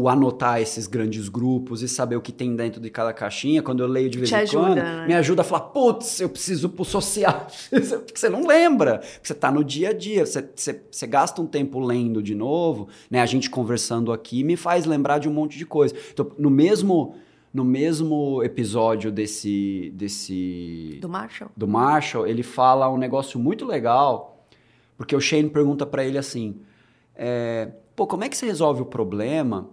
o anotar esses grandes grupos e saber o que tem dentro de cada caixinha, quando eu leio de vez Te em ajuda, quando, né? me ajuda a falar, putz, eu preciso pro social. Porque você não lembra, porque você tá no dia a dia, você, você, você, gasta um tempo lendo de novo, né? A gente conversando aqui me faz lembrar de um monte de coisa. Então, no mesmo no mesmo episódio desse desse
do Marshall,
do Marshall, ele fala um negócio muito legal, porque o Shane pergunta para ele assim, é, pô, como é que você resolve o problema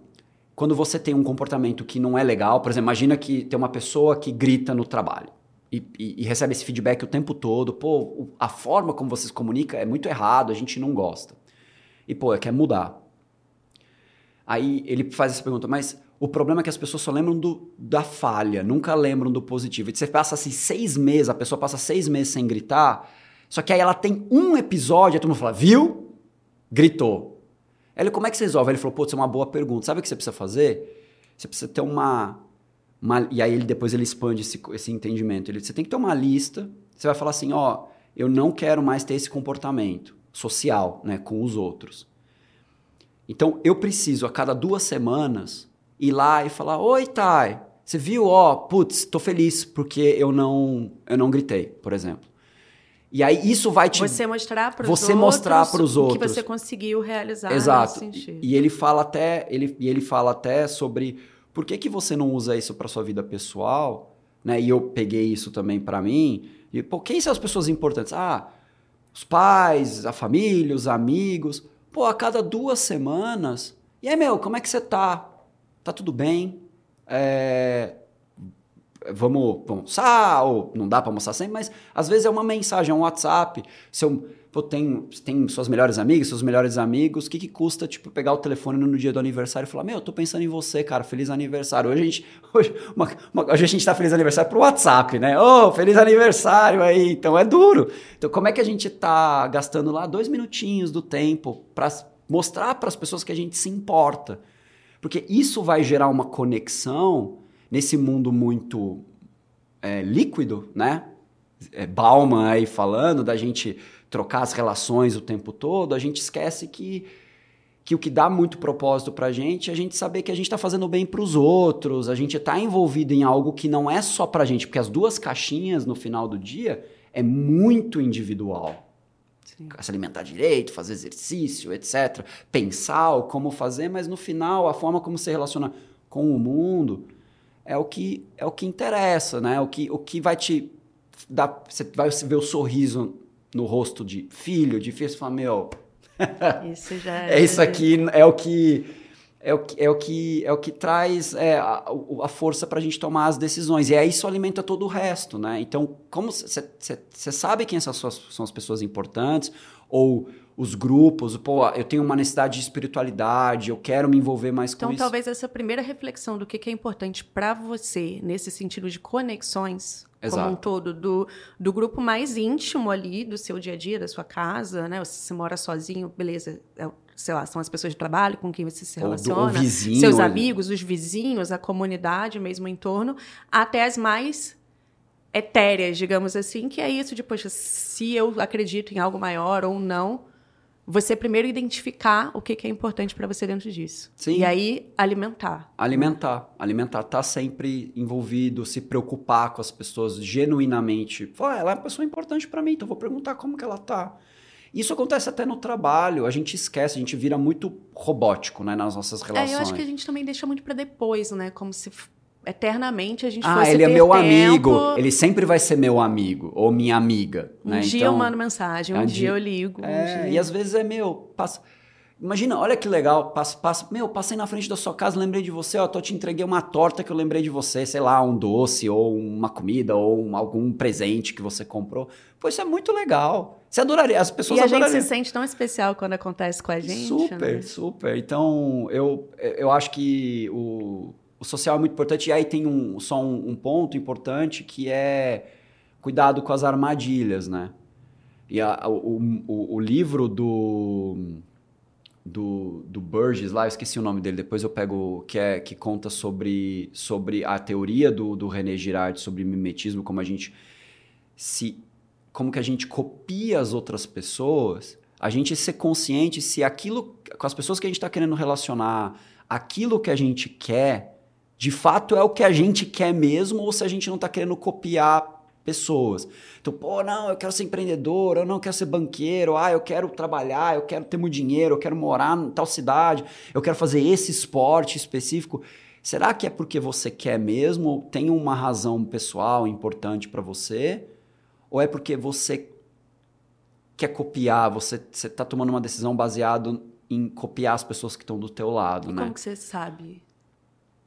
quando você tem um comportamento que não é legal, por exemplo, imagina que tem uma pessoa que grita no trabalho e, e, e recebe esse feedback o tempo todo, pô, a forma como você se comunica é muito errado, a gente não gosta. E, pô, quer mudar. Aí ele faz essa pergunta, mas o problema é que as pessoas só lembram do, da falha, nunca lembram do positivo. E você passa assim seis meses, a pessoa passa seis meses sem gritar, só que aí ela tem um episódio, aí todo mundo fala, viu? Gritou. Ele, como é que você resolve? Ele falou, putz, é uma boa pergunta. Sabe o que você precisa fazer? Você precisa ter uma, uma, e aí ele depois ele expande esse, esse entendimento. Ele, você tem que ter uma lista. Você vai falar assim, ó, eu não quero mais ter esse comportamento social, né, com os outros. Então eu preciso a cada duas semanas ir lá e falar, oi Thay, você viu? Ó, putz, tô feliz porque eu não eu não gritei, por exemplo. E aí isso vai te
você mostrar para
você mostrar para os outros
que você conseguiu realizar
Exato. E ele fala até ele e ele fala até sobre por que, que você não usa isso para sua vida pessoal, né? E eu peguei isso também para mim. E pô, quem são as pessoas importantes? Ah, os pais, a família, os amigos. Pô, a cada duas semanas. E aí, meu, como é que você tá? Tá tudo bem? É, vamos, almoçar, ou não dá para almoçar sempre, mas às vezes é uma mensagem, é um WhatsApp. Se eu pô, tem, tem suas melhores amigas, seus melhores amigos, o que, que custa, tipo, pegar o telefone no dia do aniversário e falar, meu, eu tô pensando em você, cara, feliz aniversário. Hoje a gente, hoje, uma, uma, hoje a gente tá feliz aniversário pro WhatsApp, né? Ô, oh, feliz aniversário aí, então é duro. Então como é que a gente tá gastando lá dois minutinhos do tempo para mostrar para as pessoas que a gente se importa? Porque isso vai gerar uma conexão nesse mundo muito é, líquido, né? É, Bauman aí falando da gente trocar as relações o tempo todo, a gente esquece que, que o que dá muito propósito para a gente é a gente saber que a gente está fazendo bem para os outros, a gente está envolvido em algo que não é só para a gente, porque as duas caixinhas no final do dia é muito individual. Sim. Se alimentar direito, fazer exercício, etc. Pensar o como fazer, mas no final a forma como se relaciona com o mundo é o que é o que interessa, né? O que, o que vai te dar, você vai ver o sorriso no rosto de filho, de filho, você fala, meu,
isso já
é... é isso aqui, é o que é o que, é o que, é o que traz é, a, a força para a gente tomar as decisões. E aí isso alimenta todo o resto, né? Então, como você sabe quem são as, são as pessoas importantes, ou os grupos, pô, eu tenho uma necessidade de espiritualidade, eu quero me envolver mais
então,
com isso.
Então, talvez essa primeira reflexão do que é importante para você, nesse sentido de conexões, Exato. como um todo, do, do grupo mais íntimo ali, do seu dia a dia, da sua casa, né? Você mora sozinho, beleza, é, sei lá, são as pessoas de trabalho com quem você se relaciona,
do, vizinho,
seus amigos, os vizinhos, a comunidade, mesmo entorno, até as mais etéreas, digamos assim, que é isso de, poxa, se eu acredito em algo maior ou não, você primeiro identificar o que, que é importante para você dentro disso.
Sim.
E aí alimentar.
Alimentar. Alimentar. Tá sempre envolvido, se preocupar com as pessoas genuinamente. Falar, ela é uma pessoa importante para mim, então vou perguntar como que ela tá. Isso acontece até no trabalho. A gente esquece, a gente vira muito robótico né, nas nossas relações.
É, eu acho que a gente também deixa muito para depois, né? Como se eternamente a gente
ah,
fosse
ele é meu
tempo.
amigo. Ele sempre vai ser meu amigo ou minha amiga.
Um
né?
dia
então,
eu mando mensagem, um, dia, eu ligo.
É,
um
e às vezes é meu, passa. Imagina, olha que legal, passa, passa, meu, passei na frente da sua casa, lembrei de você, ó, tô te entreguei uma torta que eu lembrei de você, sei lá, um doce ou uma comida ou um, algum presente que você comprou. Pô, isso é muito legal. Você adoraria, as pessoas
e a
adorariam.
gente se sente tão especial quando acontece com a gente.
Super,
né?
super. Então, eu, eu acho que o, o social é muito importante. E aí tem um, só um, um, ponto importante que é cuidado com as armadilhas, né? E a, o, o, o, livro do, do, do Burgess lá, eu esqueci o nome dele, depois eu pego, que, é, que conta sobre, sobre a teoria do, do René Girard, sobre mimetismo, como a gente se... como que a gente copia as outras pessoas, a gente ser consciente se aquilo, com as pessoas que a gente está querendo relacionar, aquilo que a gente quer de fato é o que a gente quer mesmo ou se a gente não está querendo copiar pessoas. Então, pô, não, eu quero ser empreendedor, eu não quero ser banqueiro, ah, eu quero trabalhar, eu quero ter muito dinheiro, eu quero morar em tal cidade, eu quero fazer esse esporte específico. Será que é porque você quer mesmo, tem uma razão pessoal importante para você? Ou é porque você quer copiar, você está tomando uma decisão baseada em copiar as pessoas que estão do teu lado,
e
né?
Como que você sabe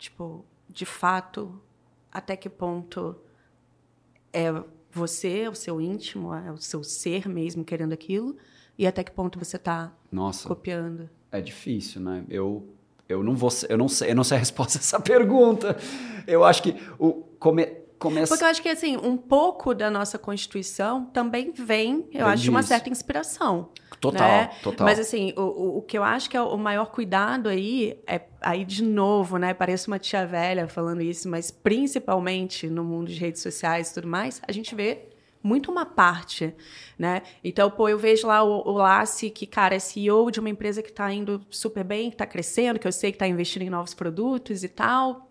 Tipo, de fato, até que ponto é você, o seu íntimo, é o seu ser mesmo querendo aquilo, e até que ponto você está copiando.
É difícil, né? Eu, eu não vou, eu não sei, eu não sei a resposta a essa pergunta. Eu acho que o come, começa.
Porque eu acho que, assim, um pouco da nossa Constituição também vem, eu acho, de uma certa inspiração.
Total,
né?
total.
Mas assim, o, o, o que eu acho que é o maior cuidado aí é aí de novo, né? Parece uma tia velha falando isso, mas principalmente no mundo de redes sociais e tudo mais, a gente vê muito uma parte, né? Então, pô, eu vejo lá o, o Lassi, que, cara, é CEO de uma empresa que está indo super bem, que está crescendo, que eu sei que está investindo em novos produtos e tal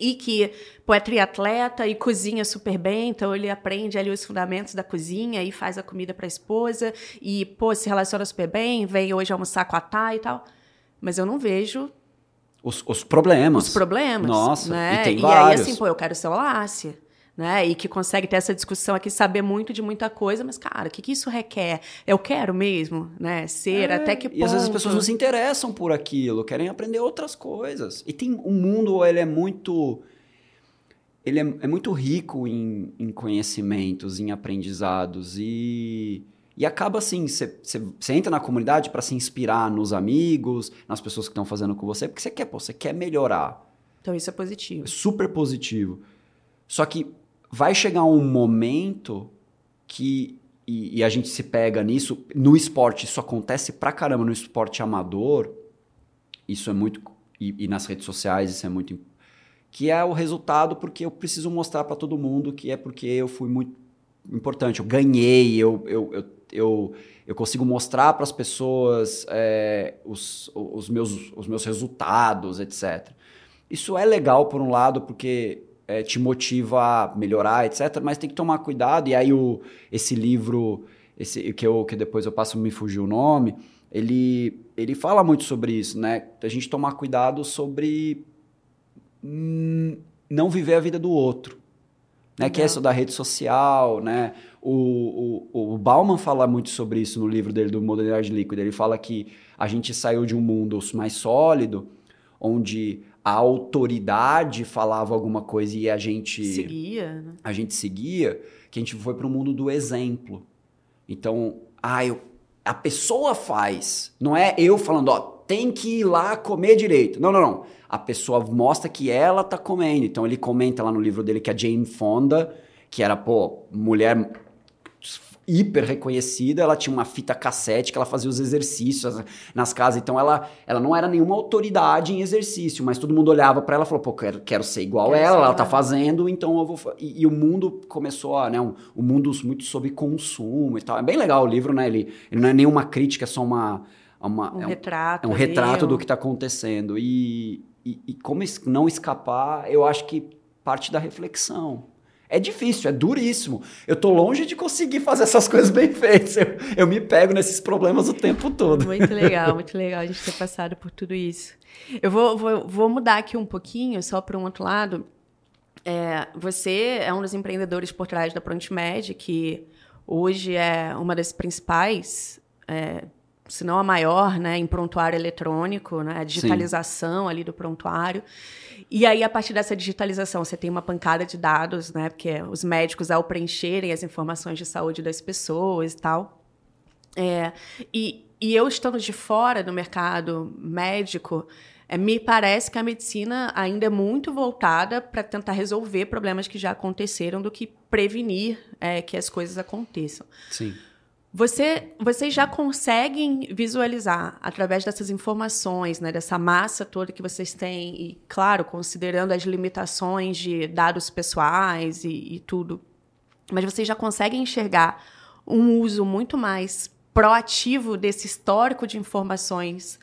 e que pô, é triatleta e cozinha super bem, então ele aprende ali os fundamentos da cozinha e faz a comida para a esposa e pô, se relaciona super bem, vem hoje almoçar com a Thay e tal. Mas eu não vejo
Os, os problemas.
os problemas.
Nossa,
né?
e tem
e
vários.
aí, assim, pô, eu quero ser o Lácia. Né? E que consegue ter essa discussão aqui, saber muito de muita coisa, mas, cara, o que, que isso requer? Eu quero mesmo, né? Ser,
É,
até que ponto?
E às vezes as pessoas não se interessam por aquilo, querem aprender outras coisas. E tem o mundo, ele é muito ele é, é muito rico em, em conhecimentos, em aprendizados e e acaba assim, você entra na comunidade para se inspirar nos amigos, nas pessoas que estão fazendo com você, porque você quer, você quer melhorar.
Então isso é positivo.
É super positivo. Só que vai chegar um momento que. E, e, a gente se pega nisso. No esporte, isso acontece pra caramba no esporte amador. Isso é muito. E, e nas redes sociais, isso é muito. Que é o resultado porque eu preciso mostrar para todo mundo que é porque eu fui muito importante. Eu ganhei, eu, eu, eu, eu, eu consigo mostrar para as pessoas é, os, os, meus, os meus resultados, etc. Isso é legal, por um lado, porque é, te motiva a melhorar, etc. Mas tem que tomar cuidado. E aí o, esse livro, esse que, eu, que depois eu passo me fugir o nome, ele, ele fala muito sobre isso, né? A gente tomar cuidado sobre hum, não viver a vida do outro. Né? Que é isso da rede social, né? O, o, o Bauman fala muito sobre isso no livro dele, do Modernidade Líquida. Ele fala que a gente saiu de um mundo mais sólido, onde a autoridade falava alguma coisa e a gente
seguia, né?
a gente seguia, que a gente foi para o mundo do exemplo. Então, ah, eu, a pessoa faz, não é eu falando, ó, tem que ir lá comer direito. Não, não, não. A pessoa mostra que ela tá comendo. Então ele comenta lá no livro dele que a Jane Fonda, que era, pô, mulher hiper reconhecida, ela tinha uma fita cassete que ela fazia os exercícios nas casas, então ela, ela não era nenhuma autoridade em exercício, mas todo mundo olhava para ela e falou, pô, quero, quero ser igual
Quero
ela,
ser
ela tá fazendo, então eu vou... fa-" E, e o mundo começou a, né, um, um mundo muito sobre consumo e tal. É bem legal o livro, né, ele, ele não é nenhuma crítica, é só uma... uma
Um
é um,
retrato.
é um retrato do que está acontecendo. E, e, e como não escapar, eu acho que parte da reflexão. É difícil, é duríssimo. Eu tô longe de conseguir fazer essas coisas bem feitas. Eu, eu me pego nesses problemas o tempo todo.
Muito legal, muito legal a gente ter passado por tudo isso. Eu vou, vou, vou mudar aqui um pouquinho, só para um outro lado. É, você é um dos empreendedores por trás da ProntMed, que hoje é uma das principais, é, se não a maior, né, em prontuário eletrônico, né, a digitalização ali do prontuário. E aí, a partir dessa digitalização, você tem uma pancada de dados, né, porque os médicos, ao preencherem as informações de saúde das pessoas e tal, é, e, e eu estando de fora do mercado médico, é, me parece que a medicina ainda é muito voltada para tentar resolver problemas que já aconteceram do que prevenir é, que as coisas aconteçam.
Sim.
Você, vocês já conseguem visualizar através dessas informações, né, dessa massa toda que vocês têm, e claro, considerando as limitações de dados pessoais e, e tudo, mas vocês já conseguem enxergar um uso muito mais proativo desse histórico de informações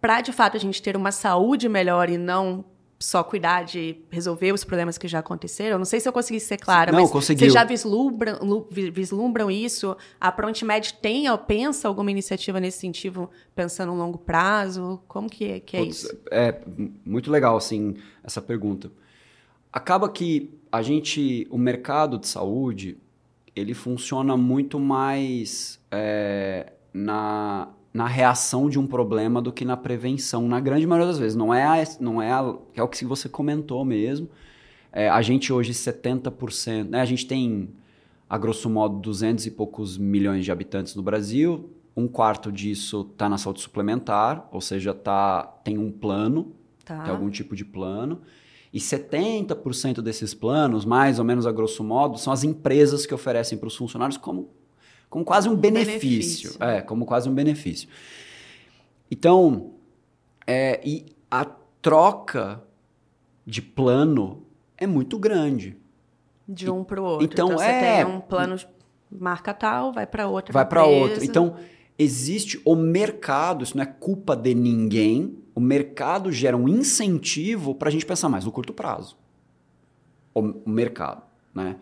para de fato a gente ter uma saúde melhor e não só cuidar de resolver os problemas que já aconteceram. Não sei se eu consegui ser clara,
Não,
mas
conseguiu.
vocês já vislumbram, lu- vi- vislumbram isso? A ProntMed tem, ou pensa alguma iniciativa nesse sentido, pensando no longo prazo? Como que é, que é
Putz,
isso?
É m- muito legal, assim, essa pergunta. Acaba que a gente, o mercado de saúde, ele funciona muito mais é, na, na reação de um problema do que na prevenção, na grande maioria das vezes. Não é, a, não é, a, é o que você comentou mesmo. É, a gente hoje, 70%, né, a gente tem, a grosso modo, 200 e poucos milhões de habitantes no Brasil, um quarto disso está na saúde suplementar, ou seja, tá, tem um plano,
Tá.
tem algum tipo de plano. E 70% desses planos, mais ou menos a grosso modo, são as empresas que oferecem para os funcionários como, como quase um benefício. benefício. É, como quase um benefício. Então, é, e a troca de plano é muito grande.
De um para o outro.
Então, então é,
você tem um plano marca tal, vai para outra.
Vai para outra. Então, existe o mercado, isso não é culpa de ninguém, o mercado gera um incentivo para a gente pensar mais no curto prazo. O mercado, né?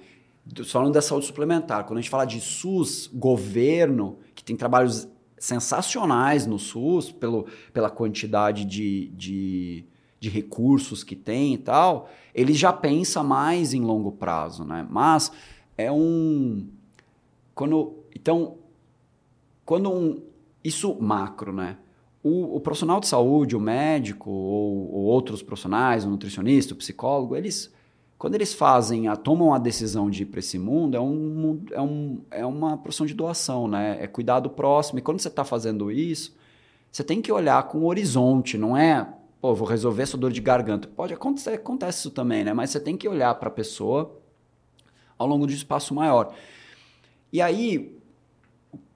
Falando da saúde suplementar, quando a gente fala de SUS, governo, que tem trabalhos sensacionais no SUS, pelo, pela quantidade de, de, de recursos que tem e tal, ele já pensa mais em longo prazo, né? Mas é um. Quando, então, quando um. Isso macro, né? o, o, profissional de saúde, o médico ou, ou, outros profissionais, o nutricionista, o psicólogo, eles, quando eles fazem, a, tomam a decisão de ir para esse mundo, é, um, é, um, é uma profissão de doação, né? É cuidar do próximo. E quando você está fazendo isso, você tem que olhar com o horizonte, não é, pô, vou resolver essa dor de garganta. Pode acontecer, acontece isso também, né? Mas você tem que olhar para a pessoa ao longo de um espaço maior. E aí,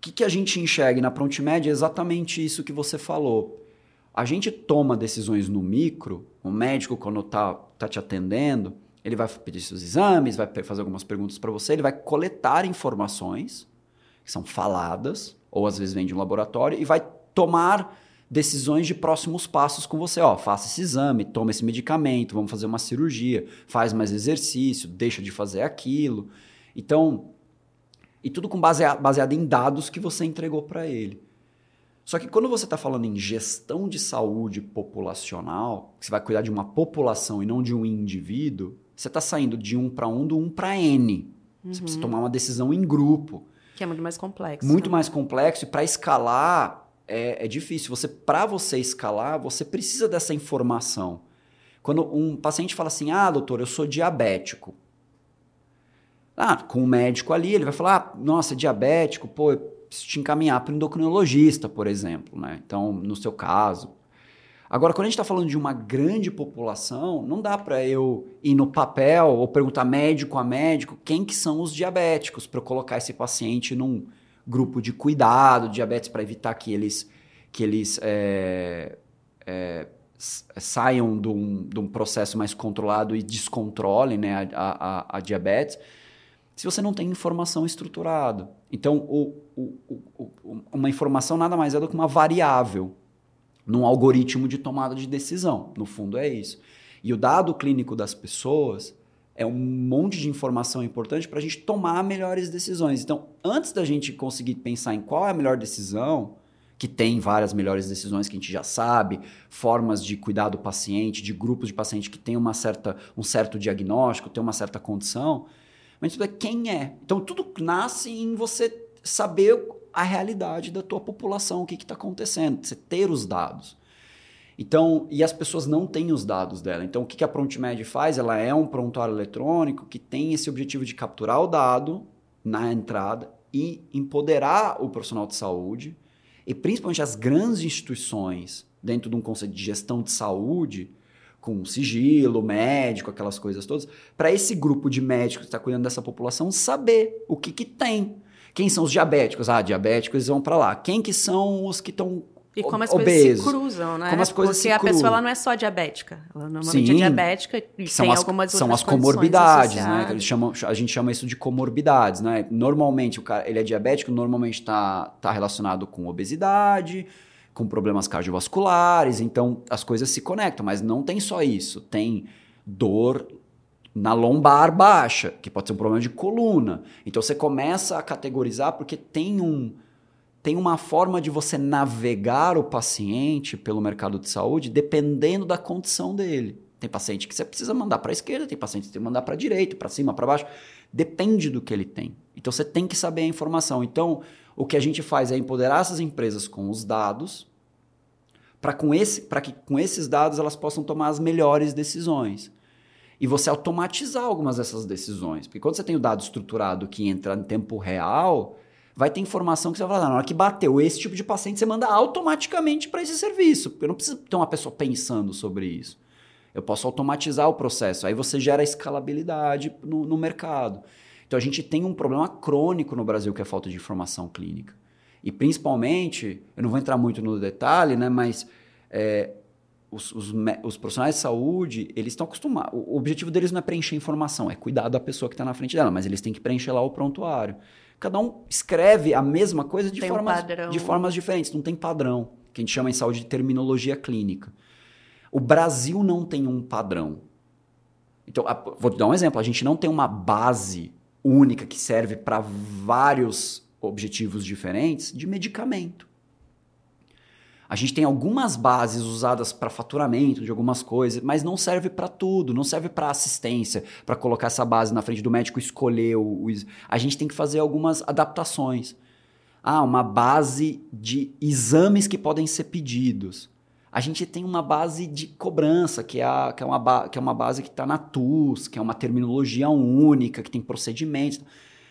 que, que a gente enxerga na Prontimed é exatamente isso que você falou. A gente toma decisões no micro, o médico, quando está tá te atendendo, ele vai pedir seus exames, vai fazer algumas perguntas para você, ele vai coletar informações que são faladas, ou às vezes vem de um laboratório, e vai tomar decisões de próximos passos com você. Ó, faça esse exame, toma esse medicamento, vamos fazer uma cirurgia, faz mais exercício, deixa de fazer aquilo. Então, e tudo com base, baseado em dados que você entregou para ele. Só que quando você está falando em gestão de saúde populacional, que você vai cuidar de uma população e não de um indivíduo, você está saindo de um para um do um para N. Uhum. Você precisa tomar uma decisão em grupo.
Que é muito mais complexo.
Muito né? mais complexo. E para escalar é, é difícil. Você, para você escalar, você precisa dessa informação. Quando um paciente fala assim, ah, doutor, eu sou diabético. Ah, com o médico ali, ele vai falar: ah, nossa, é diabético, pô, eu preciso te encaminhar para o endocrinologista, por exemplo. Né? Então, no seu caso. Agora, quando a gente está falando de uma grande população, não dá para eu ir no papel ou perguntar médico a médico quem que são os diabéticos para colocar esse paciente num grupo de cuidado, diabetes, para evitar que eles, que eles é, é, saiam de um, de um, processo mais controlado e descontrolem né, a, a, a diabetes se você não tem informação estruturada. Então, o, o, o, uma informação nada mais é do que uma variável num algoritmo de tomada de decisão. No fundo, é isso. E o dado clínico das pessoas é um monte de informação importante para a gente tomar melhores decisões. Então, antes da gente conseguir pensar em qual é a melhor decisão, que tem várias melhores decisões que a gente já sabe, formas de cuidar do paciente, de grupos de paciente que tem uma certa, um certo diagnóstico, tem uma certa condição, mas tudo é quem é. Então tudo nasce em você saber a realidade da tua população, o que está acontecendo, você ter os dados. Então, e as pessoas não têm os dados dela. Então, o que a ProntMed faz? Ela é um prontuário eletrônico que tem esse objetivo de capturar o dado na entrada e empoderar o profissional de saúde e principalmente as grandes instituições dentro de um conceito de gestão de saúde com sigilo médico, aquelas coisas todas, para esse grupo de médicos que está cuidando dessa população saber o que, que tem. Quem são os diabéticos? Ah, diabéticos eles vão para lá. Quem que são os que estão
e como as
obesos.
coisas se cruzam, né?
Como as coisas
Porque
se
a
cruzam.
pessoa ela não é só diabética. Ela normalmente
Sim,
é diabética e
são
tem
as,
algumas
São as comorbidades,
associadas.
né? Eles chamam, a gente chama isso de comorbidades, né? Normalmente, o cara, ele é diabético, normalmente está tá relacionado com obesidade, com problemas cardiovasculares, então as coisas se conectam, mas não tem só isso, tem dor na lombar baixa, que pode ser um problema de coluna. Então você começa a categorizar porque tem um tem uma forma de você navegar o paciente pelo mercado de saúde dependendo da condição dele. Tem paciente que você precisa mandar para a esquerda, tem paciente que tem que mandar para a direita, para cima, para baixo. Depende do que ele tem. Então você tem que saber a informação. Então, o que a gente faz é empoderar essas empresas com os dados, para com esse, que com esses dados elas possam tomar as melhores decisões. E você automatizar algumas dessas decisões. Porque quando você tem o dado estruturado que entra em tempo real, vai ter informação que você vai falar, na hora que bateu esse tipo de paciente, você manda automaticamente para esse serviço. Porque não precisa ter uma pessoa pensando sobre isso. Eu posso automatizar o processo. Aí você gera escalabilidade no, no mercado. Então a gente tem um problema crônico no Brasil que é a falta de informação clínica. E principalmente, eu não vou entrar muito no detalhe, né, mas é, os, os, os, profissionais de saúde, eles estão acostumados. O objetivo deles não é preencher informação, é cuidar da pessoa que está na frente dela, mas eles têm que preencher lá o prontuário. Cada um escreve a mesma coisa de, formas, um de formas diferentes, não tem padrão, que a gente chama em saúde de terminologia clínica. O Brasil não tem um padrão. Então, vou te dar um exemplo: a gente não tem uma base única que serve para vários objetivos diferentes de medicamento. A gente tem algumas bases usadas para faturamento de algumas coisas, mas não serve para tudo, não serve para assistência, para colocar essa base na frente do médico escolher o, A gente tem que fazer algumas adaptações. Ah, uma base de exames que podem ser pedidos. A gente tem uma base de cobrança, que é, a, que é, uma, que é uma base que está na TUS, que é uma terminologia única, que tem procedimentos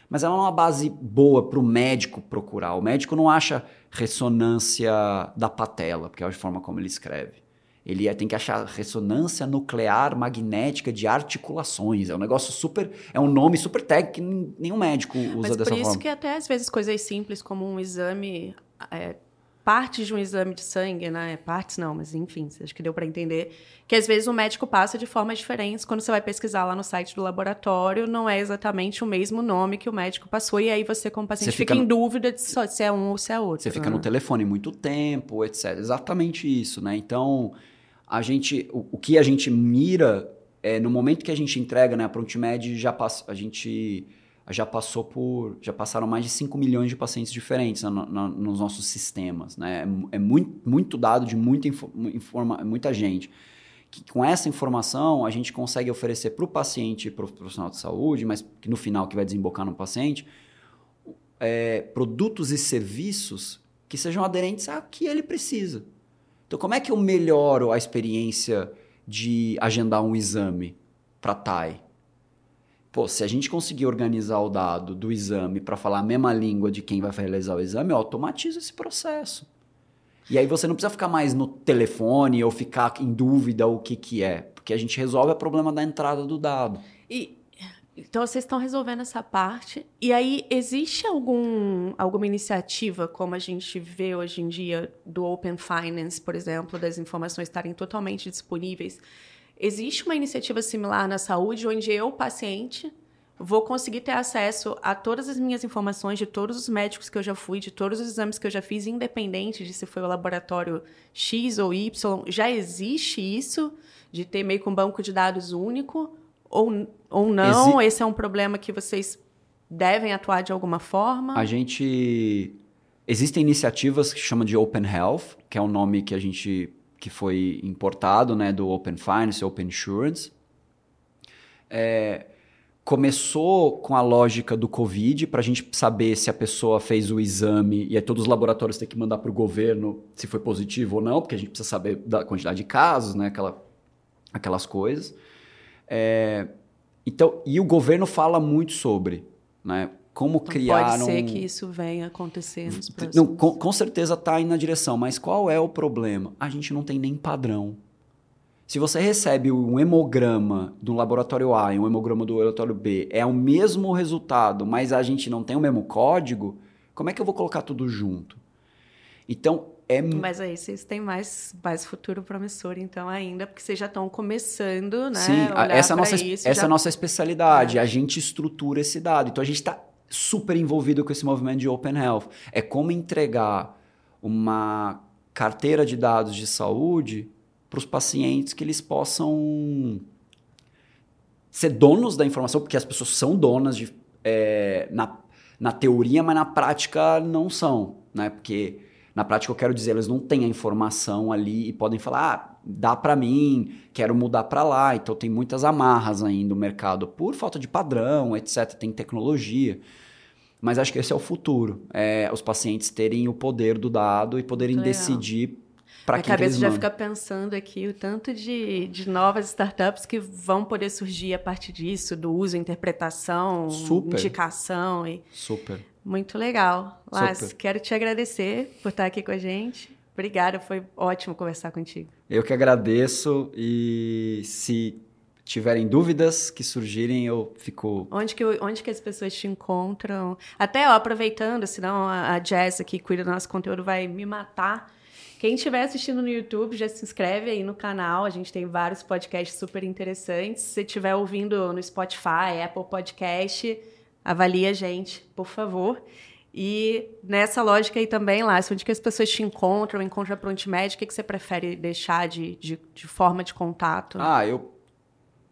mas ela não é uma base boa para o médico procurar. O médico não acha ressonância da patela, porque é a forma como ele escreve. Ele é, tem que achar ressonância nuclear magnética de articulações. É um negócio super. É um nome super técnico que nenhum médico usa
Mas
dessa forma.
Por isso que até às vezes coisas simples como um exame é, partes de um exame de sangue, né? Partes não, mas enfim, acho que deu para entender que às vezes o médico passa de formas diferentes quando você vai pesquisar lá no site do laboratório, não é exatamente o mesmo nome que o médico passou e aí você como paciente você fica, fica em dúvida de se é um ou se é outro.
Você fica né? no telefone muito tempo, etc. Exatamente isso, né? Então, a gente o, o que a gente mira é no momento que a gente entrega, né, a Prontimed já passa, a gente já passou por. já passaram mais de 5 milhões de pacientes diferentes na, na, nos nossos sistemas. Né? É, é, muito, muito dado de muita, informa, muita gente. Que, com essa informação, a gente consegue oferecer para o paciente e para o profissional de saúde, mas que no final que vai desembocar no paciente, é, produtos e serviços que sejam aderentes a que ele precisa. Então, como é que eu melhoro a experiência de agendar um exame para TAI? Pô, se a gente conseguir organizar o dado do exame para falar a mesma língua de quem vai realizar o exame, automatiza esse processo. E aí você não precisa ficar mais no telefone ou ficar em dúvida o que, que é, porque a gente resolve o problema da entrada do dado.
E então vocês estão resolvendo essa parte. E aí existe algum, alguma iniciativa, como a gente vê hoje em dia do Open Finance, por exemplo, das informações estarem totalmente disponíveis? Existe uma iniciativa similar na saúde onde eu, paciente, vou conseguir ter acesso a todas as minhas informações de todos os médicos que eu já fui, de todos os exames que eu já fiz, independente de se foi o laboratório X ou Y. Já existe isso de ter meio que um banco de dados único ou, ou não? Exi Esse é um problema que vocês devem atuar de alguma forma?
A gente existem iniciativas que chama de Open Health, que é um nome que a gente que foi importado né, do Open Finance, Open Insurance. É, começou com a lógica do Covid, para a gente saber se a pessoa fez o exame, e aí todos os laboratórios têm que mandar para o governo se foi positivo ou não, porque a gente precisa saber da quantidade de casos, né, aquela, aquelas coisas. É, então, e o governo fala muito sobre, né? Como então, criar
pode ser
um...
que isso venha acontecer nos próximos...
Não, com, com certeza está indo na direção, mas qual é o problema? A gente não tem nem padrão. Se você recebe um hemograma do laboratório A e um hemograma do laboratório B, é o mesmo resultado, mas a gente não tem o mesmo código, como é que eu vou colocar tudo junto? Então, é...
Mas aí vocês têm mais, mais futuro promissor, então, ainda, porque vocês já estão começando, né?
Sim, essa, é a nossa, isso, essa já... é a nossa especialidade. É. A gente estrutura esse dado. Então, a gente está super envolvido com esse movimento de Open Health. É como entregar uma carteira de dados de saúde para os pacientes que eles possam ser donos da informação, porque as pessoas são donas de, é, na, na teoria, mas na prática não são, né? Porque na prática eu quero dizer, eles não têm a informação ali e podem falar, ah, dá para mim, quero mudar para lá. Então tem muitas amarras ainda no mercado por falta de padrão, etc. Tem tecnologia. Mas acho que esse é o futuro. É os pacientes terem o poder do dado e poderem decidir para quem A cabeça
já fica pensando aqui o tanto de, de novas startups que vão poder surgir a partir disso, do uso, interpretação, Super. indicação. E...
Super.
Muito legal. Lás, quero te agradecer por estar aqui com a gente. Obrigada, foi ótimo conversar contigo.
Eu que agradeço e se tiverem dúvidas que surgirem, eu fico.
Onde que, onde que as pessoas te encontram? Até, ó, aproveitando, senão a, a Jess que cuida do nosso conteúdo vai me matar. Quem estiver assistindo no YouTube, já se inscreve aí no canal. A gente tem vários podcasts super interessantes. Se estiver ouvindo no Spotify, Apple Podcast, avalie a gente, por favor. E nessa lógica aí também, lá, onde que as pessoas te encontram, encontram a Prontimed, o que, que você prefere deixar de, de, de forma de contato?
Ah, eu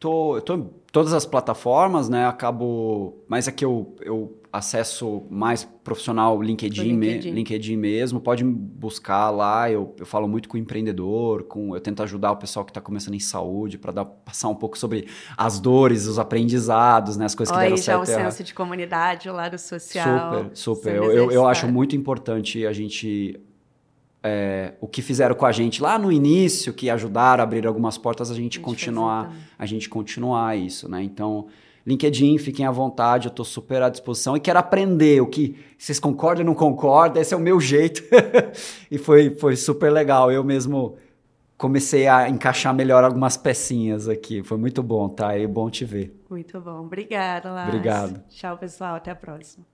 tô, eu tô em todas as plataformas, né? Acabo. Mas aqui eu, eu acesso mais profissional LinkedIn, LinkedIn. Me, LinkedIn mesmo. Pode me buscar lá. Eu, eu falo muito com o empreendedor, com, eu tento ajudar o pessoal que está começando em saúde para passar um pouco sobre as dores, os aprendizados, né? As coisas
Olha,
que deram
certo.
já
um senso de comunidade, o lado social.
Super, super. Eu, eu, eu acho muito importante a gente é, o que fizeram com a gente lá no início, que ajudaram a abrir algumas portas, a gente, a gente continuar, a gente continuar isso, né? Então, LinkedIn, fiquem à vontade, eu estou super à disposição e quero aprender o que vocês concordam ou não concordam, esse é o meu jeito. e foi, foi super legal. Eu mesmo comecei a encaixar melhor algumas pecinhas aqui. Foi muito bom, tá? É bom te ver.
Muito bom. Obrigada, Lars.
Obrigado.
Tchau, pessoal. Até a próxima.